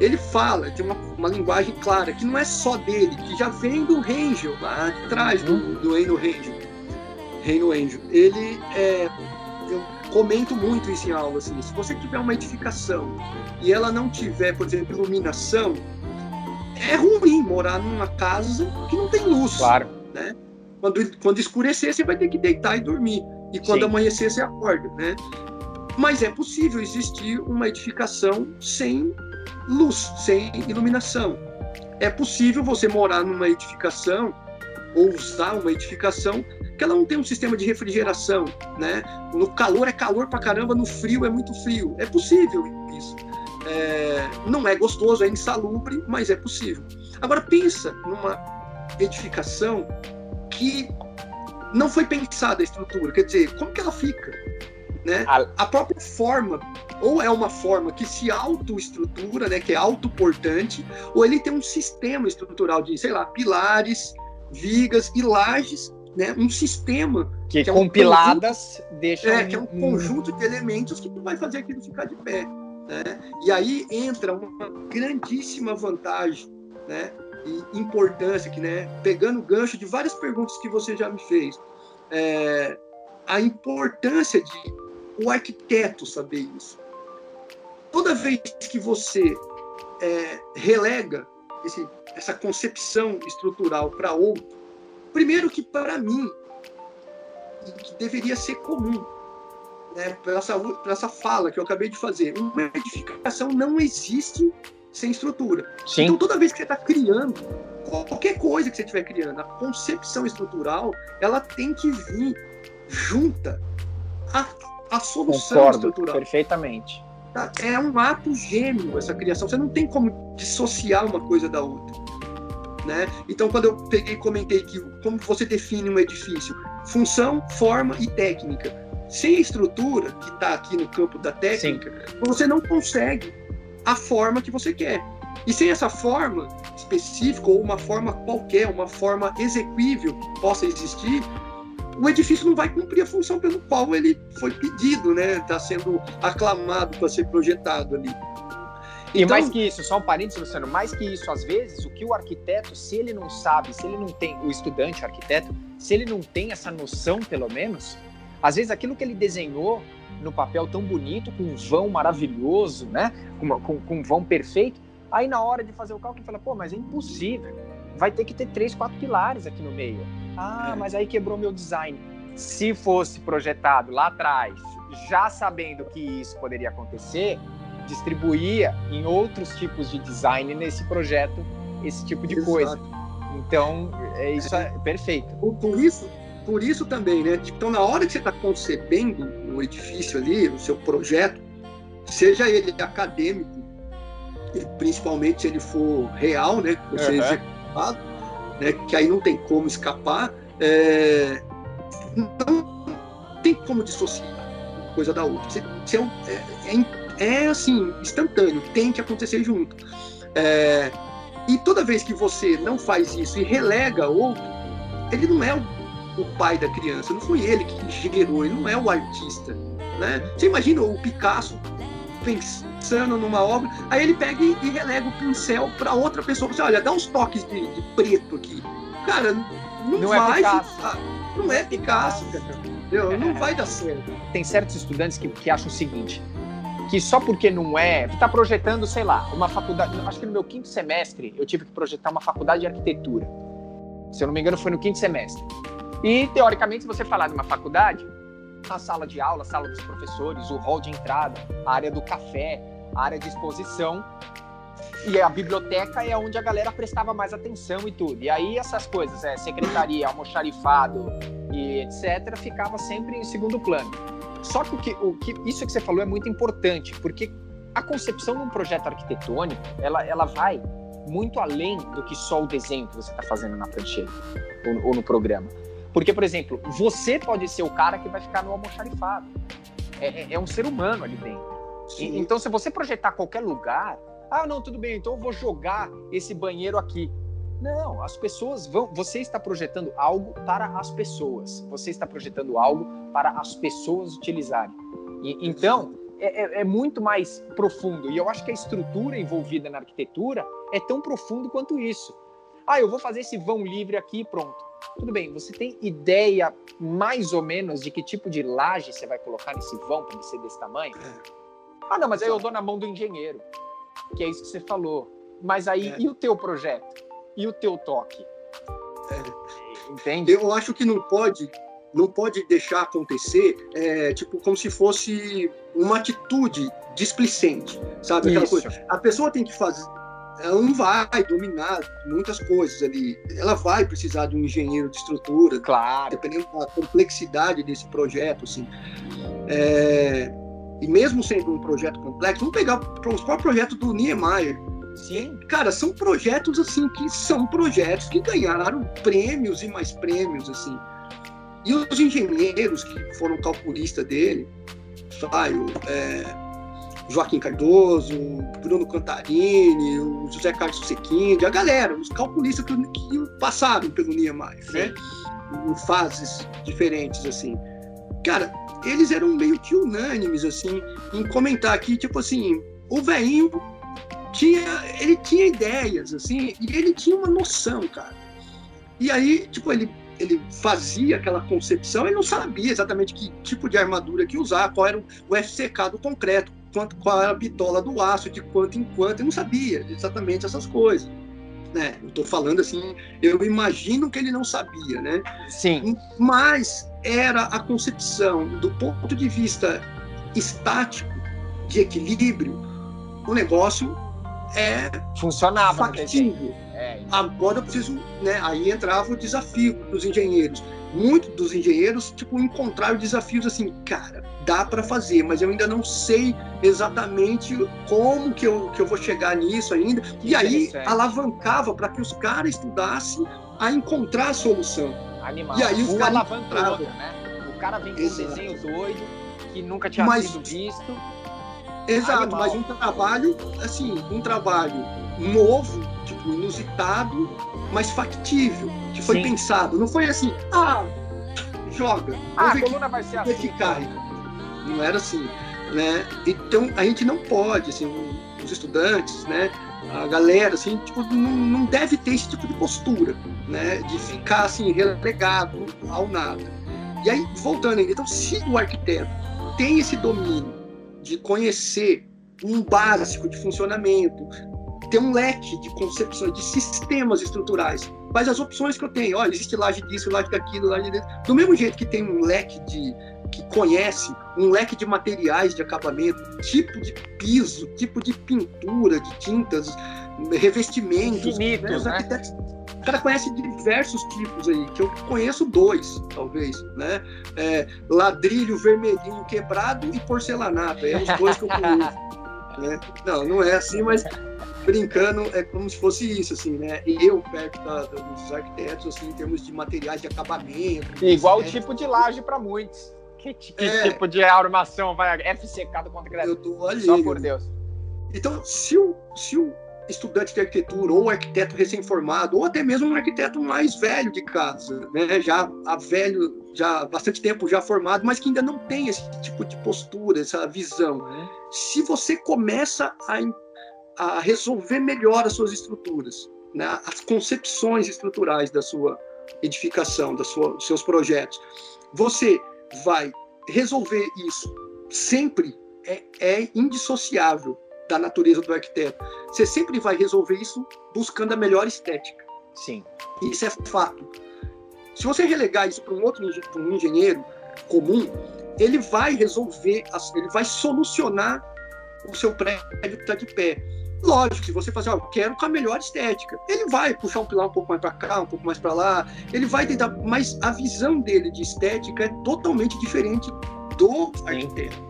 ele fala, tem uma, uma linguagem clara, que não é só dele, que já vem do Rangel, lá de trás do, uhum. do Reino Rangel. Reino Angel. Ele é. Eu comento muito isso em aula, assim, se você tiver uma edificação e ela não tiver, por exemplo, iluminação, é ruim morar numa casa que não tem luz. Claro. Né? Quando, quando escurecer, você vai ter que deitar e dormir. E quando Sim. amanhecer, você acorda, né? Mas é possível existir uma edificação sem luz, sem iluminação. É possível você morar numa edificação ou usar uma edificação que ela não tem um sistema de refrigeração, né? No calor é calor pra caramba, no frio é muito frio. É possível isso. É, não é gostoso, é insalubre, mas é possível. Agora pensa numa edificação que não foi pensada a estrutura, quer dizer, como que ela fica? Né? A própria forma, ou é uma forma que se autoestrutura, né, que é autoportante, ou ele tem um sistema estrutural de, sei lá, pilares, vigas e lajes, né, um sistema que, que é compiladas um deixam é, que é um conjunto de elementos que vai fazer aquilo ficar de pé, né? E aí entra uma grandíssima vantagem, né, e importância que, né, pegando o gancho de várias perguntas que você já me fez, é, a importância de o arquiteto saber isso. Toda vez que você é, relega esse, essa concepção estrutural para outro, primeiro que para mim, que deveria ser comum, né, para essa, essa fala que eu acabei de fazer, uma edificação não existe sem estrutura. Sim. Então, toda vez que você está criando, qualquer coisa que você estiver criando, a concepção estrutural, ela tem que vir junta a a solução Concordo estrutural. Perfeitamente. Tá? É um ato gêmeo essa criação. Você não tem como dissociar uma coisa da outra. Né? Então, quando eu peguei e comentei que como você define um edifício, função, forma e técnica. Sem a estrutura que está aqui no campo da técnica, Sim. você não consegue a forma que você quer. E sem essa forma específica ou uma forma qualquer, uma forma exequível possa existir, o edifício não vai cumprir a função pelo qual ele foi pedido, né? Está sendo aclamado para ser projetado ali. E então, mais que isso, só um parênteses, Luciano, mais que isso, às vezes, o que o arquiteto, se ele não sabe, se ele não tem, o estudante, o arquiteto, se ele não tem essa noção, pelo menos, Às vezes aquilo que ele desenhou no papel tão bonito, com um vão maravilhoso, né? Com, com, com um vão perfeito, aí na hora de fazer o cálculo, ele fala, pô, mas é impossível. Vai ter que ter três, quatro pilares aqui no meio. Ah, mas aí quebrou meu design. Se fosse projetado lá atrás, já sabendo que isso poderia acontecer, distribuía em outros tipos de design nesse projeto esse tipo de Exato. coisa. Então, é, isso é, é perfeito. Por, isso, por isso também, né? Então, na hora que você está concebendo o edifício ali, o seu projeto, seja ele acadêmico, principalmente se ele for real, né? Você uhum. Né? Que aí não tem como escapar. É, não tem como dissociar uma coisa da outra. É, é, é, é, assim, instantâneo, tem que acontecer junto. É, e toda vez que você não faz isso e relega outro, ele não é o, o pai da criança, não foi ele que gerou, ele não é o artista. Né? Você imagina o Picasso pensando numa obra, aí ele pega e, e relega o pincel para outra pessoa. Você olha, dá uns toques de, de preto aqui. Cara, não, não é vai. É não é Picasso, cara. Não vai dar certo. Tem certos estudantes que, que acham o seguinte: que só porque não é, está projetando, sei lá, uma faculdade. Acho que no meu quinto semestre eu tive que projetar uma faculdade de arquitetura. Se eu não me engano, foi no quinto semestre. E teoricamente, se você falar de uma faculdade, a sala de aula, a sala dos professores, o hall de entrada, a área do café, a área de exposição e a biblioteca é onde a galera prestava mais atenção e tudo. E aí essas coisas, é, secretaria, almoxarifado e etc, ficava sempre em segundo plano. Só que o que, o que isso que você falou é muito importante, porque a concepção de um projeto arquitetônico, ela, ela vai muito além do que só o desenho que você está fazendo na prancheta ou, ou, no programa. Porque, por exemplo, você pode ser o cara que vai ficar no almoxarifado. É, é, é um ser humano ali dentro. E, então, se você projetar qualquer lugar, ah, não, tudo bem, então eu vou jogar esse banheiro aqui. Não, as pessoas vão. Você está projetando algo para as pessoas. Você está projetando algo para as pessoas utilizarem. E, então, é, é, é, muito mais profundo. E eu acho que a estrutura envolvida na arquitetura é tão profundo quanto isso. Ah, eu vou fazer esse vão livre aqui pronto. Tudo bem, você tem ideia mais ou menos de que tipo de laje você vai colocar nesse vão para ele ser desse tamanho? É. Ah, não, mas aí eu dou na mão do engenheiro, que é isso que você falou. Mas aí, é. e o teu projeto? e o teu toque. É. Entende? Eu acho que não pode, não pode deixar acontecer, é, tipo, como se fosse uma atitude displicente, sabe? Aquela coisa. A pessoa tem que fazer, ela não vai dominar muitas coisas ali. Ela vai precisar de um engenheiro de estrutura, claro. dependendo da complexidade desse projeto, assim. É, e mesmo sendo um projeto complexo, vamos pegar o próprio projeto do Niemeyer. Sim. Cara, são projetos assim que são projetos que ganharam prêmios e mais prêmios assim. E os engenheiros que foram calculistas dele, Saio, é, Joaquim Cardoso, Bruno Cantarini, o José Carlos Sequinde, a galera, os calculistas que, que passaram pelo Niemeyer, né? Em fases diferentes assim. Cara, eles eram meio que unânimes assim em comentar aqui, tipo assim, o velhinho tinha, ele tinha ideias, assim, e ele tinha uma noção, cara. E aí, tipo, ele, ele fazia aquela concepção, ele não sabia exatamente que tipo de armadura que usar, qual era o FCK do concreto, quanto, qual era a bitola do aço, de quanto em quanto, ele não sabia exatamente essas coisas. Né? Eu estou falando assim, eu imagino que ele não sabia, né? Sim. Mas era a concepção do ponto de vista estático, de equilíbrio, o negócio é funcionava factível. É, Agora eu preciso, né? Aí entrava o desafio dos engenheiros. Muitos dos engenheiros, tipo, encontraram desafios assim, cara, dá para fazer, mas eu ainda não sei exatamente como que eu, que eu vou chegar nisso ainda. Que e aí alavancava para que os caras estudassem a encontrar a solução. Animal. E aí os caras alavanca né? O cara vem com Exato. um desenho doido que nunca tinha mas, sido visto Exato, Animal. mas um trabalho, assim, um trabalho novo, tipo, inusitado, mas factível, que foi Sim. pensado. Não foi assim, ah, joga. Ah, a coluna que, vai ser assim. Cai. Não era assim, né? Então, a gente não pode, assim, os estudantes, né? A galera, assim, tipo, não, não deve ter esse tipo de postura, né? De ficar, assim, relegado ao nada. E aí, voltando, então, se o arquiteto tem esse domínio de conhecer um básico de funcionamento, ter um leque de concepções, de sistemas estruturais, quais as opções que eu tenho? Olha, existe laje disso, laje daquilo, laje disso. Do mesmo jeito que tem um leque de que conhece um leque de materiais de acabamento, tipo de piso, tipo de pintura, de tintas, revestimentos. Infinitos, né? né? O cara conhece diversos tipos aí, que eu conheço dois, talvez, né? É, ladrilho vermelhinho quebrado e porcelanato, é os dois que eu conheço. né? Não, não é assim, mas brincando, é como se fosse isso, assim, né? E eu, perto da, dos arquitetos, assim, em termos de materiais de acabamento. Igual o tipo de laje para muitos. Que, que é, tipo de armação vai FCK do contra Eu tô ali. Só por Deus. Então, se o, se o estudante de arquitetura ou um arquiteto recém-formado ou até mesmo um arquiteto mais velho de casa, né, já a velho, já bastante tempo já formado, mas que ainda não tem esse tipo de postura, essa visão. Né? Se você começa a, a resolver melhor as suas estruturas, né, as concepções estruturais da sua edificação, da sua, dos seus projetos, você vai resolver isso sempre é, é indissociável da natureza do arquiteto. Você sempre vai resolver isso buscando a melhor estética. Sim. Isso é fato. Se você relegar isso para um outro pra um engenheiro comum, ele vai resolver, ele vai solucionar o seu prédio que está de pé. Lógico, se você fazer, ó, eu quero com a melhor estética, ele vai puxar um pilar um pouco mais para cá, um pouco mais para lá, ele vai tentar, mas a visão dele de estética é totalmente diferente do arquiteto.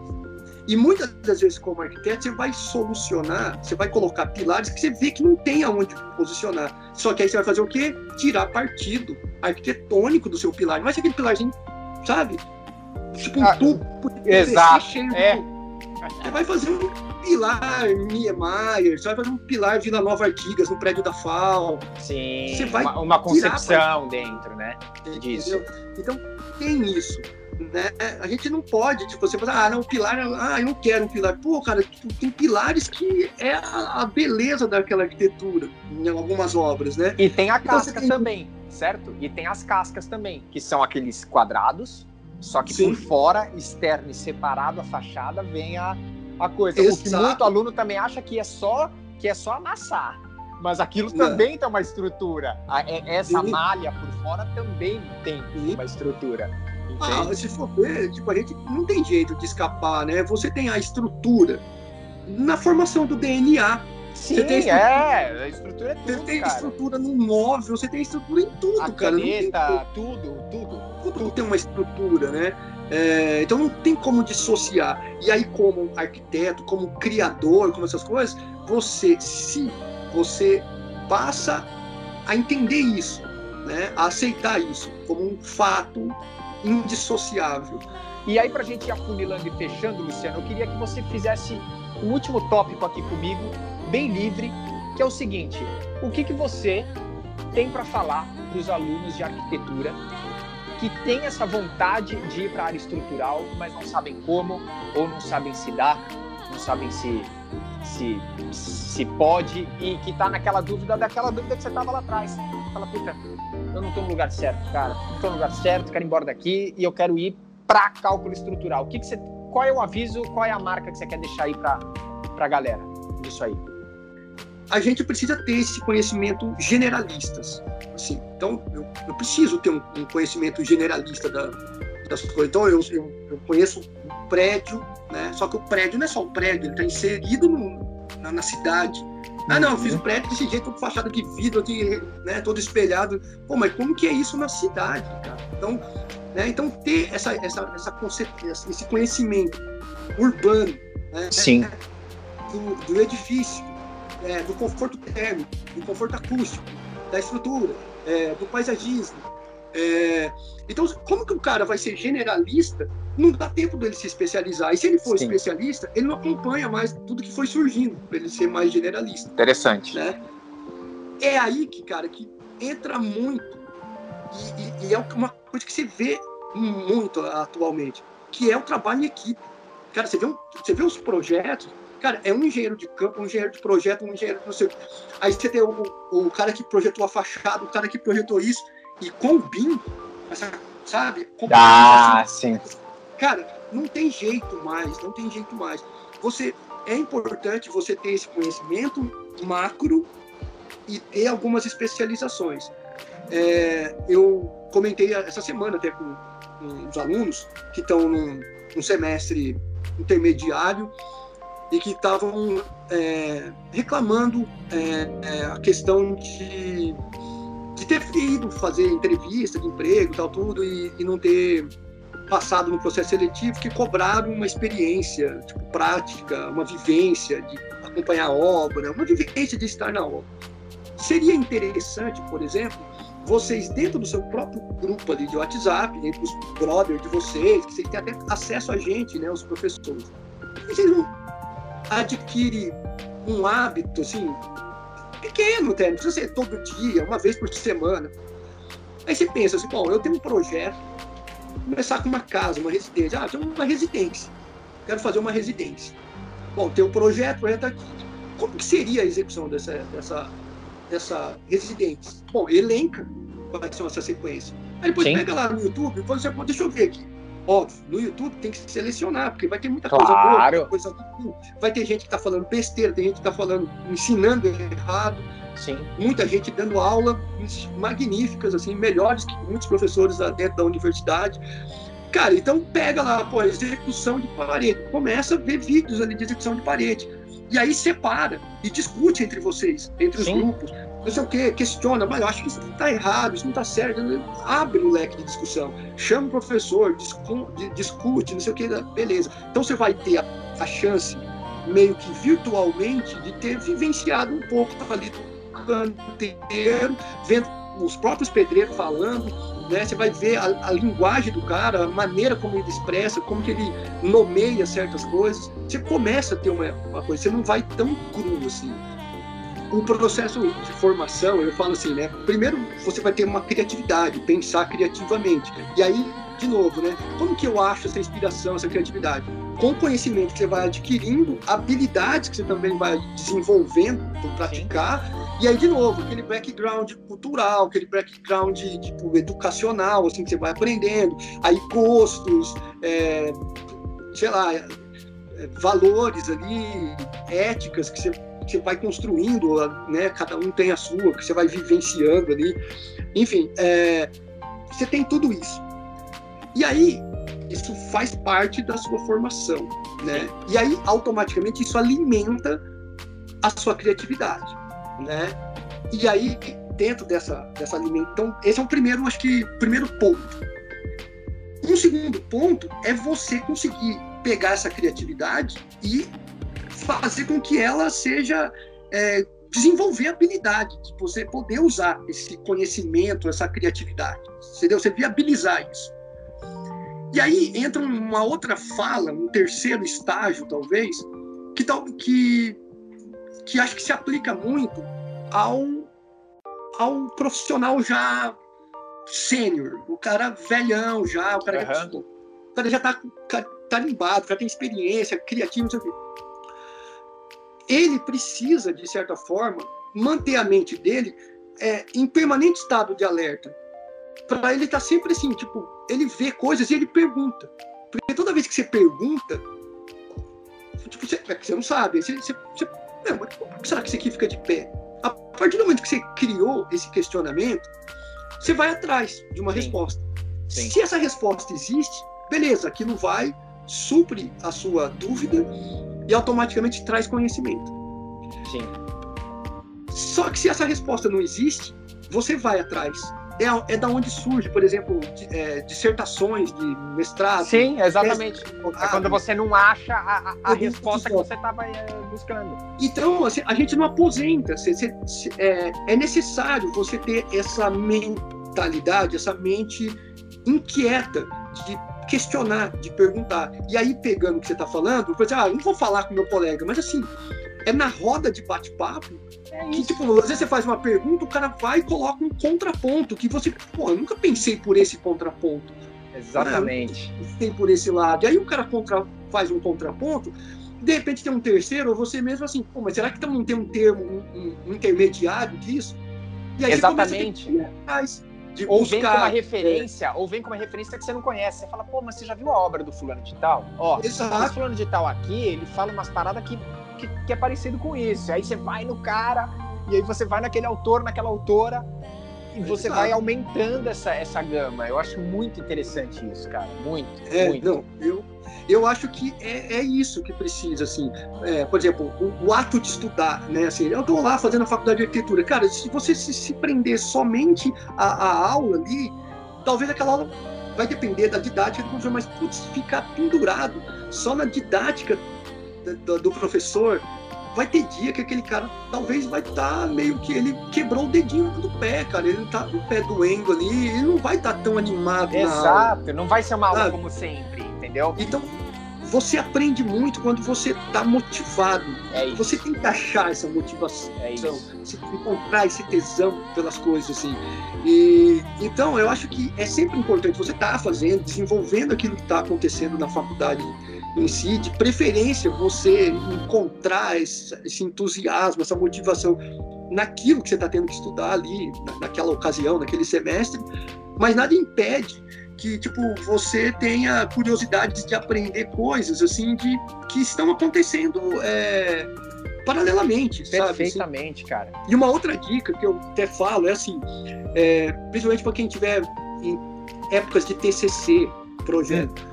E muitas das vezes, como arquiteto, você vai solucionar, você vai colocar pilares que você vê que não tem aonde posicionar. Só que aí você vai fazer o quê? Tirar partido arquitetônico do seu pilar. Mas aquele pilarzinho, sabe? Tipo um ah, tubo exato. cheio é. Você vai fazer um pilar Niemeyer, você vai fazer um pilar Vila Nova Artigas no prédio da FAO. Sim, você vai uma, uma concepção dentro, né? Disso. Então, tem isso né? A gente não pode, tipo, você fala, ah, não, pilar, ah, eu não quero um pilar. Pô, cara, tipo, tem pilares que é a, a, beleza daquela arquitetura em algumas obras, né? E tem a então, casca tem... também, certo? E tem as cascas também, que são aqueles quadrados, só que Sim. por fora, externo e separado a fachada, vem a, a coisa. Exato. O que muito aluno também acha que é só que é só amassar. Mas aquilo também tem uma estrutura. É, essa Sim. malha por fora também tem uma estrutura. Ah, se for ver, tipo, a gente não tem jeito de escapar, né? Você tem a estrutura na formação do DNA. Sim, você tem estrutura, é, a estrutura é tudo, Você tem cara. estrutura no móvel, você tem estrutura em tudo, a cara. Caneta, tudo, tudo. Tudo tem uma estrutura, né? É, então não tem como dissociar. E aí, como arquiteto, como criador, como essas coisas, você, se você passa a entender isso, né? a aceitar isso como um fato indissociável. E aí, para a gente ir afunilando e fechando, Luciano, eu queria que você fizesse um último tópico aqui comigo, bem livre, que é o seguinte: o que, que você tem para falar para os alunos de arquitetura que têm essa vontade de ir para a área estrutural, mas não sabem como, ou não sabem se dar, não sabem se se, se pode e que está naquela dúvida daquela dúvida que você estava lá atrás. Fala, puta, eu não estou no lugar certo, cara. Não estou no lugar certo, quero ir embora daqui e eu quero ir para cálculo estrutural. O que, que você, qual é o aviso, qual é a marca que você quer deixar aí para a galera disso aí? A gente precisa ter esse conhecimento generalistas. Assim, então, eu, eu preciso ter um, um, conhecimento generalista da, das coisas. Então, eu, eu, eu conheço um prédio, né? só que o prédio não é só um prédio, ele está inserido no, na, na cidade ah, não, eu fiz o prédio desse jeito, com fachada de vidro, aqui, né, todo espelhado. Pô, mas como que é isso na cidade, cara? Então, né, então ter essa, essa, essa conceito, esse conhecimento urbano, né, Sim. Do, do edifício, é, do conforto térmico, do conforto acústico, da estrutura, é, do paisagismo, é, então, como que o cara vai ser generalista? Não dá tempo dele se especializar. E se ele for Sim. especialista, ele não acompanha mais tudo que foi surgindo para ele ser mais generalista. Interessante. Né? É aí que, cara, que entra muito e, e, e, é uma coisa que você vê muito atualmente, que é o trabalho em equipe. Cara, você vê, um, você vê os projetos, cara, é um engenheiro de campo, um engenheiro de projeto, um engenheiro de não sei. Aí você tem o, o, o cara que projetou a fachada, o cara que projetou isso e com o BIM, essa sabe? Ah, assim. sim. Cara, não tem jeito mais, não tem jeito mais. Você é importante você ter esse conhecimento macro e ter algumas especializações. É, eu comentei essa semana até com, com os alunos que estão num, num semestre intermediário e que estavam é, reclamando é, é, a questão de, de ter ido fazer entrevista de emprego tal tudo e, e, não ter passado no processo seletivo que cobraram uma experiência tipo, prática, uma vivência de acompanhar a obra, uma vivência de estar na obra. Seria interessante, por exemplo, vocês dentro do seu próprio grupo ali de WhatsApp, entre os brothers de vocês, que vocês têm até acesso a gente, né, os professores, vocês não adquirem um hábito, assim, pequeno até, não precisa ser todo dia, uma vez por semana. Aí você pensa assim, bom, eu tenho um projeto, começar com uma casa, uma residência. Ah, tenho uma residência, quero fazer uma residência. Bom, tem um projeto, o projeto aqui. Como que seria a execução dessa, dessa dessa residência. Bom, elenca quais são essa sequência. Aí depois Sim. pega lá no YouTube e você deixa eu ver aqui. Óbvio, no YouTube tem que selecionar, porque vai ter muita claro. coisa boa, coisa ruim. Vai ter gente que está falando besteira, tem gente que está falando, ensinando errado. Sim. Muita gente dando aula magníficas, assim, melhores que muitos professores dentro da universidade. Cara, então pega lá, pô, execução de parede. Começa a ver vídeos ali de execução de parede. E aí separa e discute entre vocês, entre os Sim. grupos. Não sei o que, questiona, mas acho que isso está errado, isso não está certo. Abre o leque de discussão. Chama o professor, discute, não sei o que, beleza. Então você vai ter a, a chance, meio que virtualmente, de ter vivenciado um pouco ali do canteiro, vendo os próprios pedreiros falando, né? Você vai ver a, a, linguagem do cara, a maneira como ele expressa, como que ele nomeia certas coisas. Você começa a ter uma, uma coisa, você não vai tão cru assim. O processo de formação, eu falo assim, né? Primeiro você vai ter uma criatividade, pensar criativamente. E aí, de novo, né? Como que eu acho essa inspiração, essa criatividade? Com o conhecimento que você vai adquirindo, habilidades que você também vai desenvolvendo para praticar. Sim e aí, de novo, aquele background cultural, aquele background tipo, educacional, assim, que você vai aprendendo. Aí, gostos, é, sei lá, é, valores ali, éticas que você, você vai construindo, né? Cada um tem a sua, que você vai vivenciando ali. Enfim, é, você tem tudo isso. E aí, isso faz parte da sua formação, né? E aí, automaticamente, isso alimenta a sua criatividade né? E aí, dentro dessa, dessa alimentação, então, esse é o primeiro, acho que, primeiro ponto. Um segundo ponto é você conseguir pegar essa criatividade e fazer com que ela seja é, desenvolver habilidade, de você poder usar esse conhecimento, essa criatividade, entendeu? Você viabilizar isso. E aí entra uma outra fala, um terceiro estágio, talvez, que, que que acho que se aplica muito ao, ao profissional já sênior, o cara velhão já, o cara, uhum. já, o cara já tá tarimbado, o cara tem experiência, criativo, não sei o quê. Ele precisa, de certa forma, manter a mente dele é, em permanente estado de alerta. Para ele estar tá sempre assim, tipo, ele vê coisas e ele pergunta. Porque toda vez que você pergunta, tipo, você, é que você não sabe, você, você, você não, por que será que isso aqui fica de pé? A partir do momento que você criou esse questionamento, você vai atrás de uma Sim. resposta. Sim. Se essa resposta existe, beleza, aquilo vai, supre a sua dúvida e automaticamente traz conhecimento. Sim. Só que se essa resposta não existe, você vai atrás é, é da onde surge, por exemplo, é, dissertações de mestrado. Sim, exatamente. É quando você não acha a, a, a resposta que você estava é, buscando. Então, assim, a gente não aposenta. Você, você, é, é necessário você ter essa mentalidade, essa mente inquieta de questionar, de perguntar. E aí, pegando o que você está falando, você, ah, não vou falar com meu colega, mas assim, é na roda de bate-papo é que, tipo, às vezes você faz uma pergunta, o cara vai e coloca um contraponto que você, pô, eu nunca pensei por esse contraponto. Exatamente. Né? Tem por esse lado. E aí o cara contra, faz um contraponto, de repente tem um terceiro, ou você mesmo assim, pô, mas será que não tem um termo, um, um intermediário disso? E aí Exatamente. Começa a ter, de ou buscar, vem com uma referência, é. ou vem com uma referência que você não conhece. Você fala, pô, mas você já viu a obra do fulano de tal? Ó, Exato. esse fulano de tal aqui, ele fala umas paradas que, que, que é parecido com isso. Aí você vai no cara, e aí você vai naquele autor, naquela autora, e você Exato. vai aumentando essa, essa gama. Eu acho muito interessante isso, cara. Muito, é, muito. Não, eu, eu acho que é, é isso que precisa, assim. É, por exemplo, o, o, ato de estudar, né? Assim, eu estou lá fazendo a faculdade de arquitetura. Cara, se você se, se prender somente à, aula ali, talvez aquela aula vai depender da didática do professor, mas putz, ficar pendurado só na didática do, do professor, vai ter dia que aquele cara talvez vai estar tá meio que ele quebrou o dedinho do pé, cara. Ele tá com o pé doendo ali, ele não vai estar tá tão animado. Exato, não vai ser uma aula como sempre entendeu? Então, você aprende muito quando você está motivado. É isso. Você tem que achar essa motivação, é isso. você tem que encontrar esse tesão pelas coisas assim. E então eu acho que é sempre importante você estar tá fazendo, desenvolvendo aquilo que está acontecendo na faculdade em si, de preferência você encontrar esse, esse entusiasmo, essa motivação naquilo que você está tendo que estudar ali, naquela ocasião, naquele semestre, mas nada impede que tipo você tenha curiosidade de aprender coisas assim de que estão acontecendo é, paralelamente, Perfeitamente, sabe? cara. E uma outra dica que eu até falo é assim, é, principalmente para quem tiver em épocas de TCC, projeto.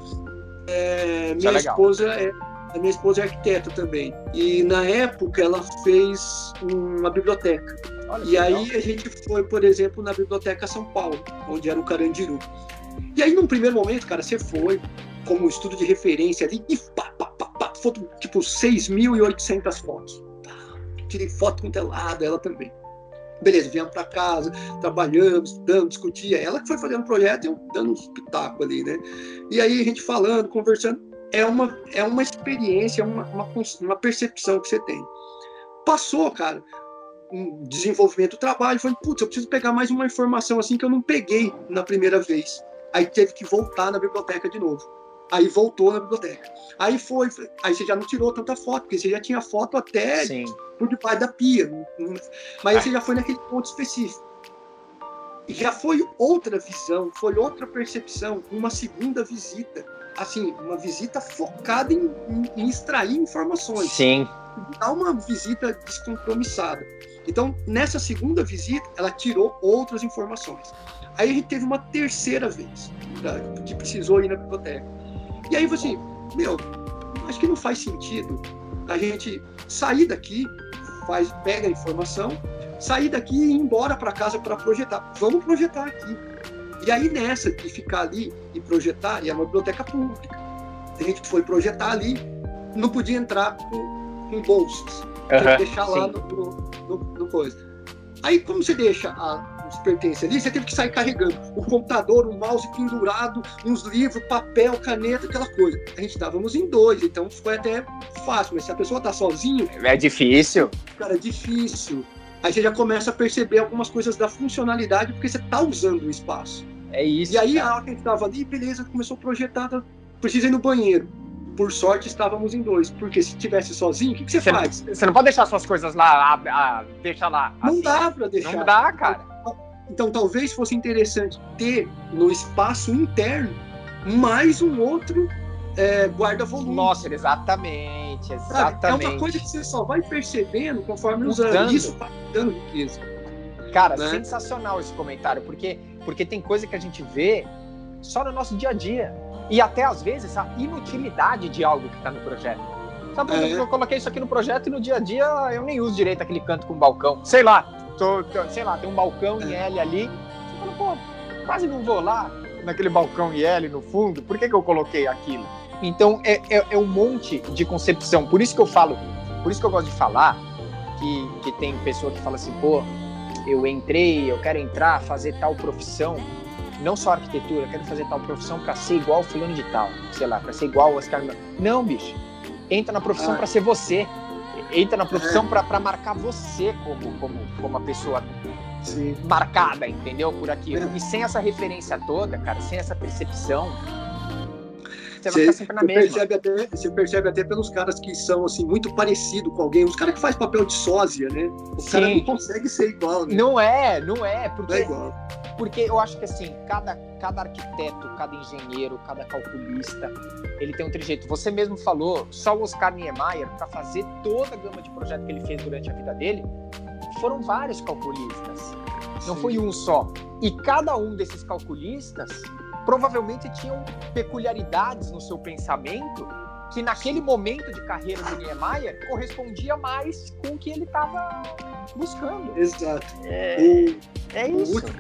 Hum. É, minha é esposa é a minha esposa é arquiteta também. E na época ela fez uma biblioteca. Olha, e aí legal. a gente foi, por exemplo, na Biblioteca São Paulo, onde era o Carandiru. E aí, num primeiro momento, cara, você foi como estudo de referência ali e pá, pá, pá, pá, foto, tipo 6.800 fotos. Tirei foto com telada, ela também. Beleza, viemos para casa, trabalhamos, estudamos, discutia. Ela que foi fazendo o projeto e eu dando um espetáculo ali, né? E aí a gente falando, conversando. É uma, é uma experiência, uma, uma, uma percepção que você tem. Passou, cara, um desenvolvimento do trabalho, falei, putz, eu preciso pegar mais uma informação assim que eu não peguei na primeira vez. Aí teve que voltar na biblioteca de novo. Aí voltou na biblioteca. Aí foi, aí você já não tirou tanta foto, porque você já tinha foto até Sim. por debaixo da pia. Mas aí você já foi naquele ponto específico. E já foi outra visão, foi outra percepção, uma segunda visita. Assim, uma visita focada em, em, em extrair informações. Sim. Dá uma visita descompromissada. Então, nessa segunda visita, ela tirou outras informações. Aí a gente teve uma terceira vez pra, que precisou ir na biblioteca. E aí, assim, meu, acho que não faz sentido a gente sair daqui, faz, pega a informação, sair daqui e ir embora para casa para projetar. Vamos projetar aqui. E aí, nessa de ficar ali e projetar, e é uma biblioteca pública, a gente foi projetar ali, não podia entrar com, com bolsas. Uhum, deixar lá no, no, no, no, coisa. Aí, como você deixa a, os pertences ali, você teve que sair carregando o computador, o mouse pendurado, uns livros, papel, caneta, aquela coisa. A gente estávamos em dois, então foi até fácil, mas se a pessoa está sozinho. É difícil. Cara, é difícil. Aí você já começa a perceber algumas coisas da funcionalidade, porque você está usando o espaço. É isso. E aí, cara. a hora que a gente estava ali, beleza, começou a projetar, tá, precisa ir no banheiro por sorte, estávamos em dois. Porque se tivesse sozinho, o que, que você, você faz? Não, você não pode deixar suas coisas lá, a, a, deixa lá. Não assim. dá para deixar. Não dá, cara. Então, talvez fosse interessante ter no espaço interno mais um outro é, guarda-volume. Nossa, exatamente, exatamente. É uma coisa que você só vai percebendo conforme usando. Isso vai dando riqueza. Cara, né? sensacional esse comentário, porque, porque tem coisa que a gente vê só no nosso dia a dia. E até às vezes a inutilidade de algo que está no projeto. Sabe, por exemplo, é. eu coloquei isso aqui no projeto e no dia a dia eu nem uso direito aquele canto com balcão. Sei lá, tô, tô, sei lá, tem um balcão em é. L ali. Você fala, pô, quase não vou lá naquele balcão em L no fundo, por que, que eu coloquei aquilo? Então é, é, é, um monte de concepção. Por isso que eu falo, por isso que eu gosto de falar que, que tem pessoa que fala assim, pô, eu entrei, eu quero entrar, fazer tal profissão não só arquitetura, eu quero fazer tal profissão para ser igual fulano de tal, sei lá, para ser igual o Oscar. Não, bicho. Entra na profissão ah. para ser você. Entra na profissão é. para marcar você como, como, como uma pessoa Sim. marcada, entendeu? Por aquilo. É. E sem essa referência toda, cara, sem essa percepção. Você vai ficar sempre na você mesma. Percebe até, você percebe até pelos caras que são assim, muito parecidos com alguém, os caras que faz papel de sósia, né? O Sim. cara não consegue ser igual, né? Não é, não é, Não é porque, igual. porque eu acho que assim, cada, cada arquiteto, cada engenheiro, cada calculista, ele tem um trejeito. Você mesmo falou, só o Oscar Niemeyer, para fazer toda a gama de projeto que ele fez durante a vida dele, foram vários calculistas. Não Sim. foi um só. E cada um desses calculistas provavelmente tinham peculiaridades no seu pensamento que naquele momento de carreira do Niemeyer correspondia mais com o que ele estava buscando. Exato. É, O, é o isso. último,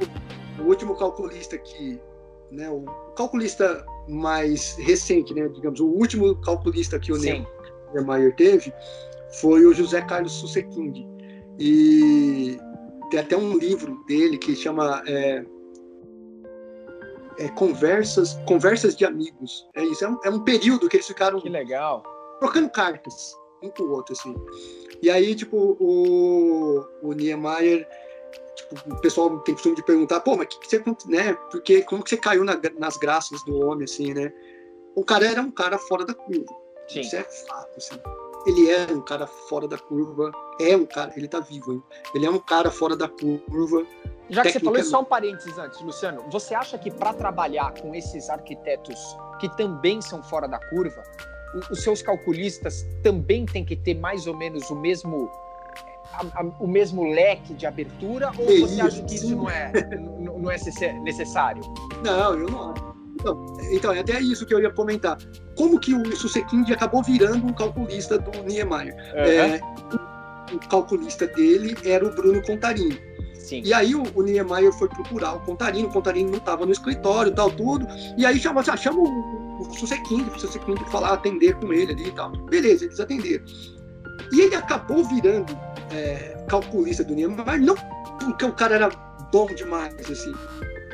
o último calculista que. Né, o calculista mais recente, né, digamos, o último calculista que o Sim. Niemeyer teve foi o José Carlos Susequinde. E tem até um livro dele que chama é, é, Conversas, Conversas de Amigos. É isso, é um, é um período que eles ficaram Que legal. trocando cartas um com o outro, assim. E aí, tipo, o, o Niemeyer, tipo, o pessoal tem costume de perguntar, pô, mas que, que você, né, porque como que você caiu na- nas graças do homem, assim, né? O cara era um cara fora da curva. Sim. Isso é fato, assim. Ele era um cara fora da curva, é um cara, ele tá vivo, hein? Ele é um cara fora da curva. Já que você falou só um parênteses antes, Luciano. Você acha que para trabalhar com esses arquitetos que também são fora da curva, os seus calculistas também têm que ter mais ou menos o mesmo a- a- o mesmo leque de abertura ou Que você acha que isso? não é não não é necess- necessário? Não, eu não acho. Então, então, é até isso que eu ia comentar. Como que o Susequinde acabou virando um calculista do Niemeyer? É, o calculista dele era o Bruno Contarini. Sim. E aí o, o Niemeyer foi procurar o Contarini, o Contarini não estava no escritório tal, tudo. E aí chama, chama o, o Susequinde, o Susequinde falar, atender com ele ali e tal. Beleza, eles atenderam. E ele acabou virando é, calculista do Niemeyer, não porque o cara era bom demais, assim,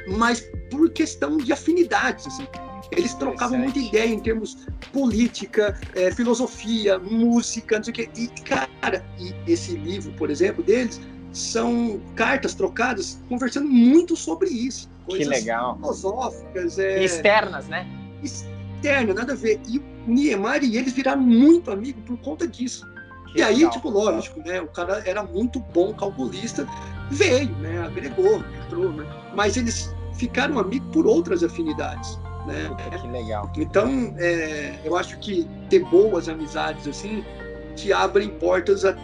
mas por questão de afinidades, assim. Eles trocavam muita ideia em termos política, é, filosofia, música, não sei o quê. E, cara, e esse livro, por exemplo, deles, são cartas trocadas conversando muito sobre isso. Que Coisas legal. filosóficas, é, Externas, né? externas, nada a ver. E o Niemeyer e eles viraram muito amigos por conta disso. Que e aí, legal. tipo, lógico, né? O cara era muito bom calculista, veio, né? Agregou, entrou, né? Mas eles ficaram amigos por outras afinidades, né? Que legal. Então, é, eu acho que ter boas amizades assim te abrem portas a,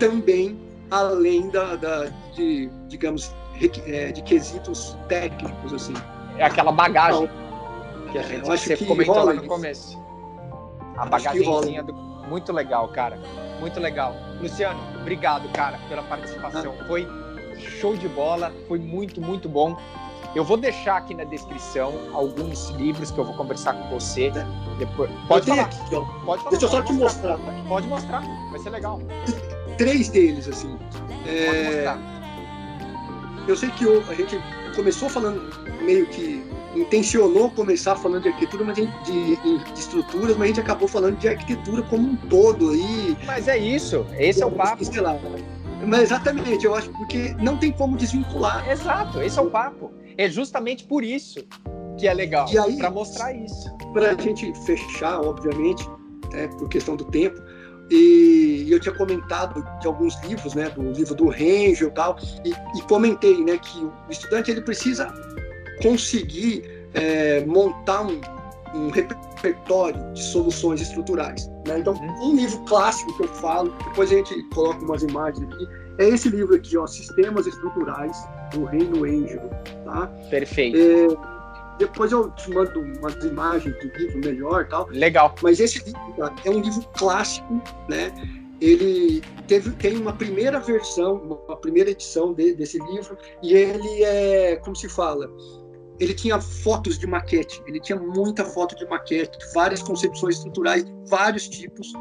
também além da, da- de, digamos, requi- é, de quesitos técnicos assim. É aquela bagagem que a É, gente eu acho você que comentou rola lá no começo. A que bagagenzinha do muito legal, cara. Muito legal. Luciano, obrigado, cara, pela participação. Foi show de bola, foi muito, muito bom. Eu vou deixar aqui na descrição alguns livros que eu vou conversar com você. Depois, pode eu falar, aqui, pode falar. deixa eu só te mostrar Pode mostrar, vai ser legal. três deles assim. Pode É, mostrar. eu sei que o- a gente começou falando meio que intencionou começar falando de arquitetura, mas gente- de, de estruturas, mas a gente acabou falando de arquitetura como um todo aí. Mas é isso, esse é o papo. Sei lá. Mas exatamente, eu acho porque não tem como desvincular. Exato, esse é o papo. É justamente por isso que é legal, E para mostrar isso. Para a gente fechar, obviamente, né, por questão do tempo, e eu tinha comentado de alguns livros, né, do livro do Rangel e tal, e, e comentei, né, que o estudante ele precisa conseguir é, montar um, um repertório de soluções estruturais. Né? Então, um livro clássico que eu falo, depois a gente coloca umas imagens aqui, é esse livro aqui, ó, Sistemas Estruturais, do Reino Angel, tá? Perfeito. É, depois eu te mando umas imagens do livro melhor e tal. Legal. Mas esse livro cara, é um livro clássico, né? Ele teve, tem uma primeira versão, uma primeira edição de- desse livro, e ele é, como se fala, ele tinha fotos de maquete, ele tinha muita foto de maquete, várias concepções estruturais, de vários tipos,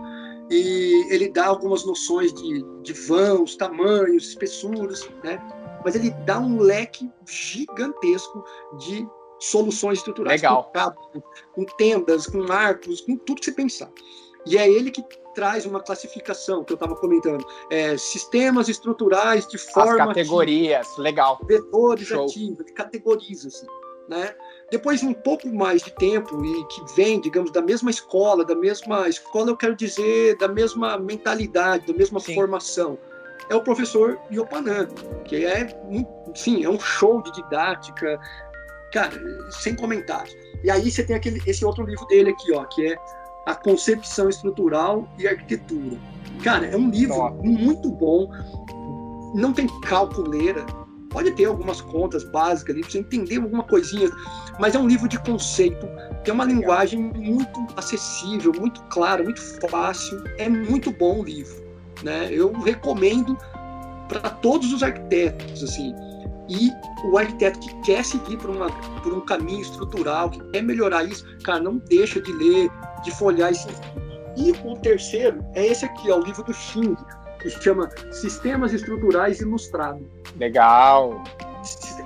e ele dá algumas noções de, de vãos, tamanhos, espessuras, né? Mas ele dá um leque gigantesco de soluções estruturais. Legal. Com, cabos, com tendas, com arcos, com tudo que você pensar. E é ele que traz uma classificação que eu estava comentando. É, sistemas estruturais de As forma categorias, legal. ativa, vetores Show. ativos, ele categoriza assim. Né? Depois um pouco mais de tempo e que vem, digamos, da mesma escola, da mesma escola, eu quero dizer, da mesma mentalidade, da mesma Sim. formação, é o professor Yopanan, que é, sim, é um show de didática, cara, sem comentários. E aí você tem aquele, esse outro livro dele aqui, ó, que é A Concepção Estrutural e Arquitetura. Cara, é um livro Top. muito bom, não tem calculeira, pode ter algumas contas básicas você entender alguma coisinha, mas é um livro de conceito, tem uma linguagem muito acessível, muito clara, muito fácil, é muito bom o livro, né? Eu recomendo para todos os arquitetos, assim, e o arquiteto que quer seguir por, uma, por um caminho estrutural, que quer melhorar isso, cara, não deixa de ler, de folhear esse E o terceiro é esse aqui, ó, o livro do Xing, que se chama Sistemas Estruturais Ilustrado. Legal!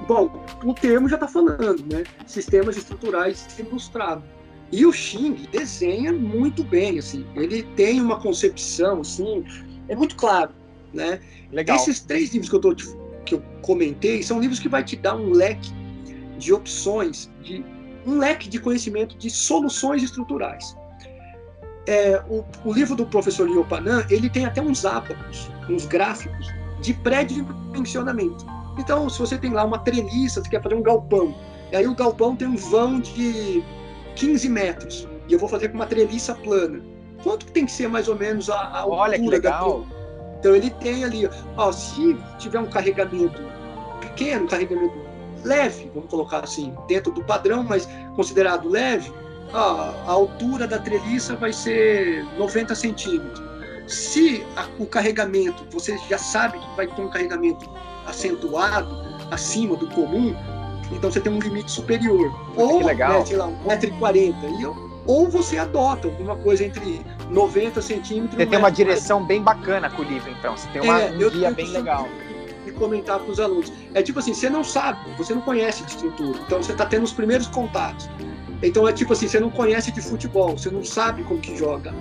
Bom, o termo já está falando, né? Sistemas Estruturais Ilustrado. E o Xing desenha muito bem, assim. Ele tem uma concepção, assim, é muito claro, né? Legal. Esses três livros que eu tô que eu comentei são livros que vai te dar um leque de opções, de um leque de conhecimento de soluções estruturais. É, o, o, livro do professor Liopanan, ele tem até uns ábacos, uns gráficos de pré-dimensionamento. Então, se você tem lá uma treliça, você quer fazer um galpão, e aí o galpão tem um vão de 15 metros, e eu vou fazer com uma treliça plana. Quanto que tem que ser mais ou menos a, a altura Olha, que legal. da então ele tem ali, ó, se tiver um carregamento pequeno, carregamento leve, vamos colocar assim, dentro do padrão, mas considerado leve, a altura da treliça vai ser 90 centímetros. Se a, o carregamento, você já sabe que vai ter um carregamento acentuado, acima do comum, então você tem um limite superior. Ou, legal. Né, sei lá, 1,40m ou você adota alguma coisa entre 90 centímetros. Você tem uma direção bem bacana com o livro, então. Você tem uma, é, um guia bem legal. E comentar com os alunos. É tipo assim, você não sabe, você não conhece de estrutura, então você está tendo os primeiros contatos. Então é tipo assim, você não conhece de futebol, você não sabe como que joga.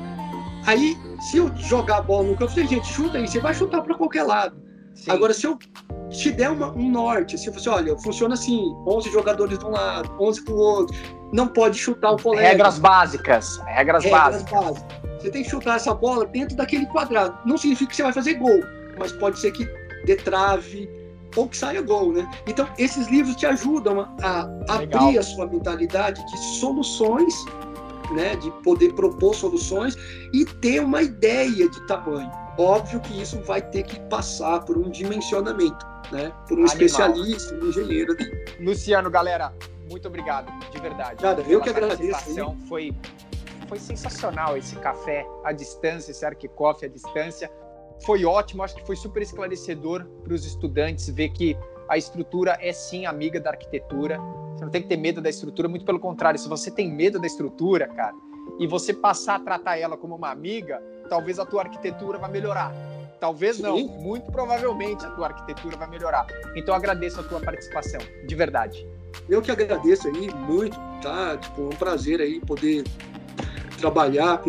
Aí, se eu jogar a bola no campo, você, gente, chuta aí, você vai chutar para qualquer lado. Sim. Agora, se eu te der uma, um norte, assim, você, olha, funciona assim, 11 jogadores de um lado, 11 do outro, não pode chutar o colega. Regras básicas, regras, regras básicas. básicas. Você tem que chutar essa bola dentro daquele quadrado. Não significa que você vai fazer gol, mas pode ser que dê trave ou que saia gol, né? Então, esses livros te ajudam a, abrir a sua mentalidade de soluções, né, de poder propor soluções e ter uma ideia de tamanho. Óbvio que isso vai ter que passar por um dimensionamento, né? Por um Animal. especialista, um engenheiro. Luciano, galera, muito obrigado, de verdade. Nada, eu que agradeço. Foi, foi sensacional esse café à distância, esse arquicofe à distância. Foi ótimo, acho que foi super esclarecedor para os estudantes ver que a estrutura é sim amiga da arquitetura. Você não tem que ter medo da estrutura, muito pelo contrário. Se você tem medo da estrutura, cara, e você passar a tratar ela como uma amiga, talvez a tua arquitetura vai melhorar. Talvez Sim. não, muito provavelmente a tua arquitetura vai melhorar. Então agradeço a tua participação, de verdade. Eu que agradeço aí muito, tá? Tipo, é um prazer aí poder trabalhar,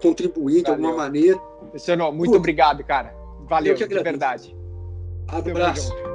contribuir Valeu. de alguma maneira. Luciano, muito Pô, obrigado, cara. Valeu, de verdade. Abraço.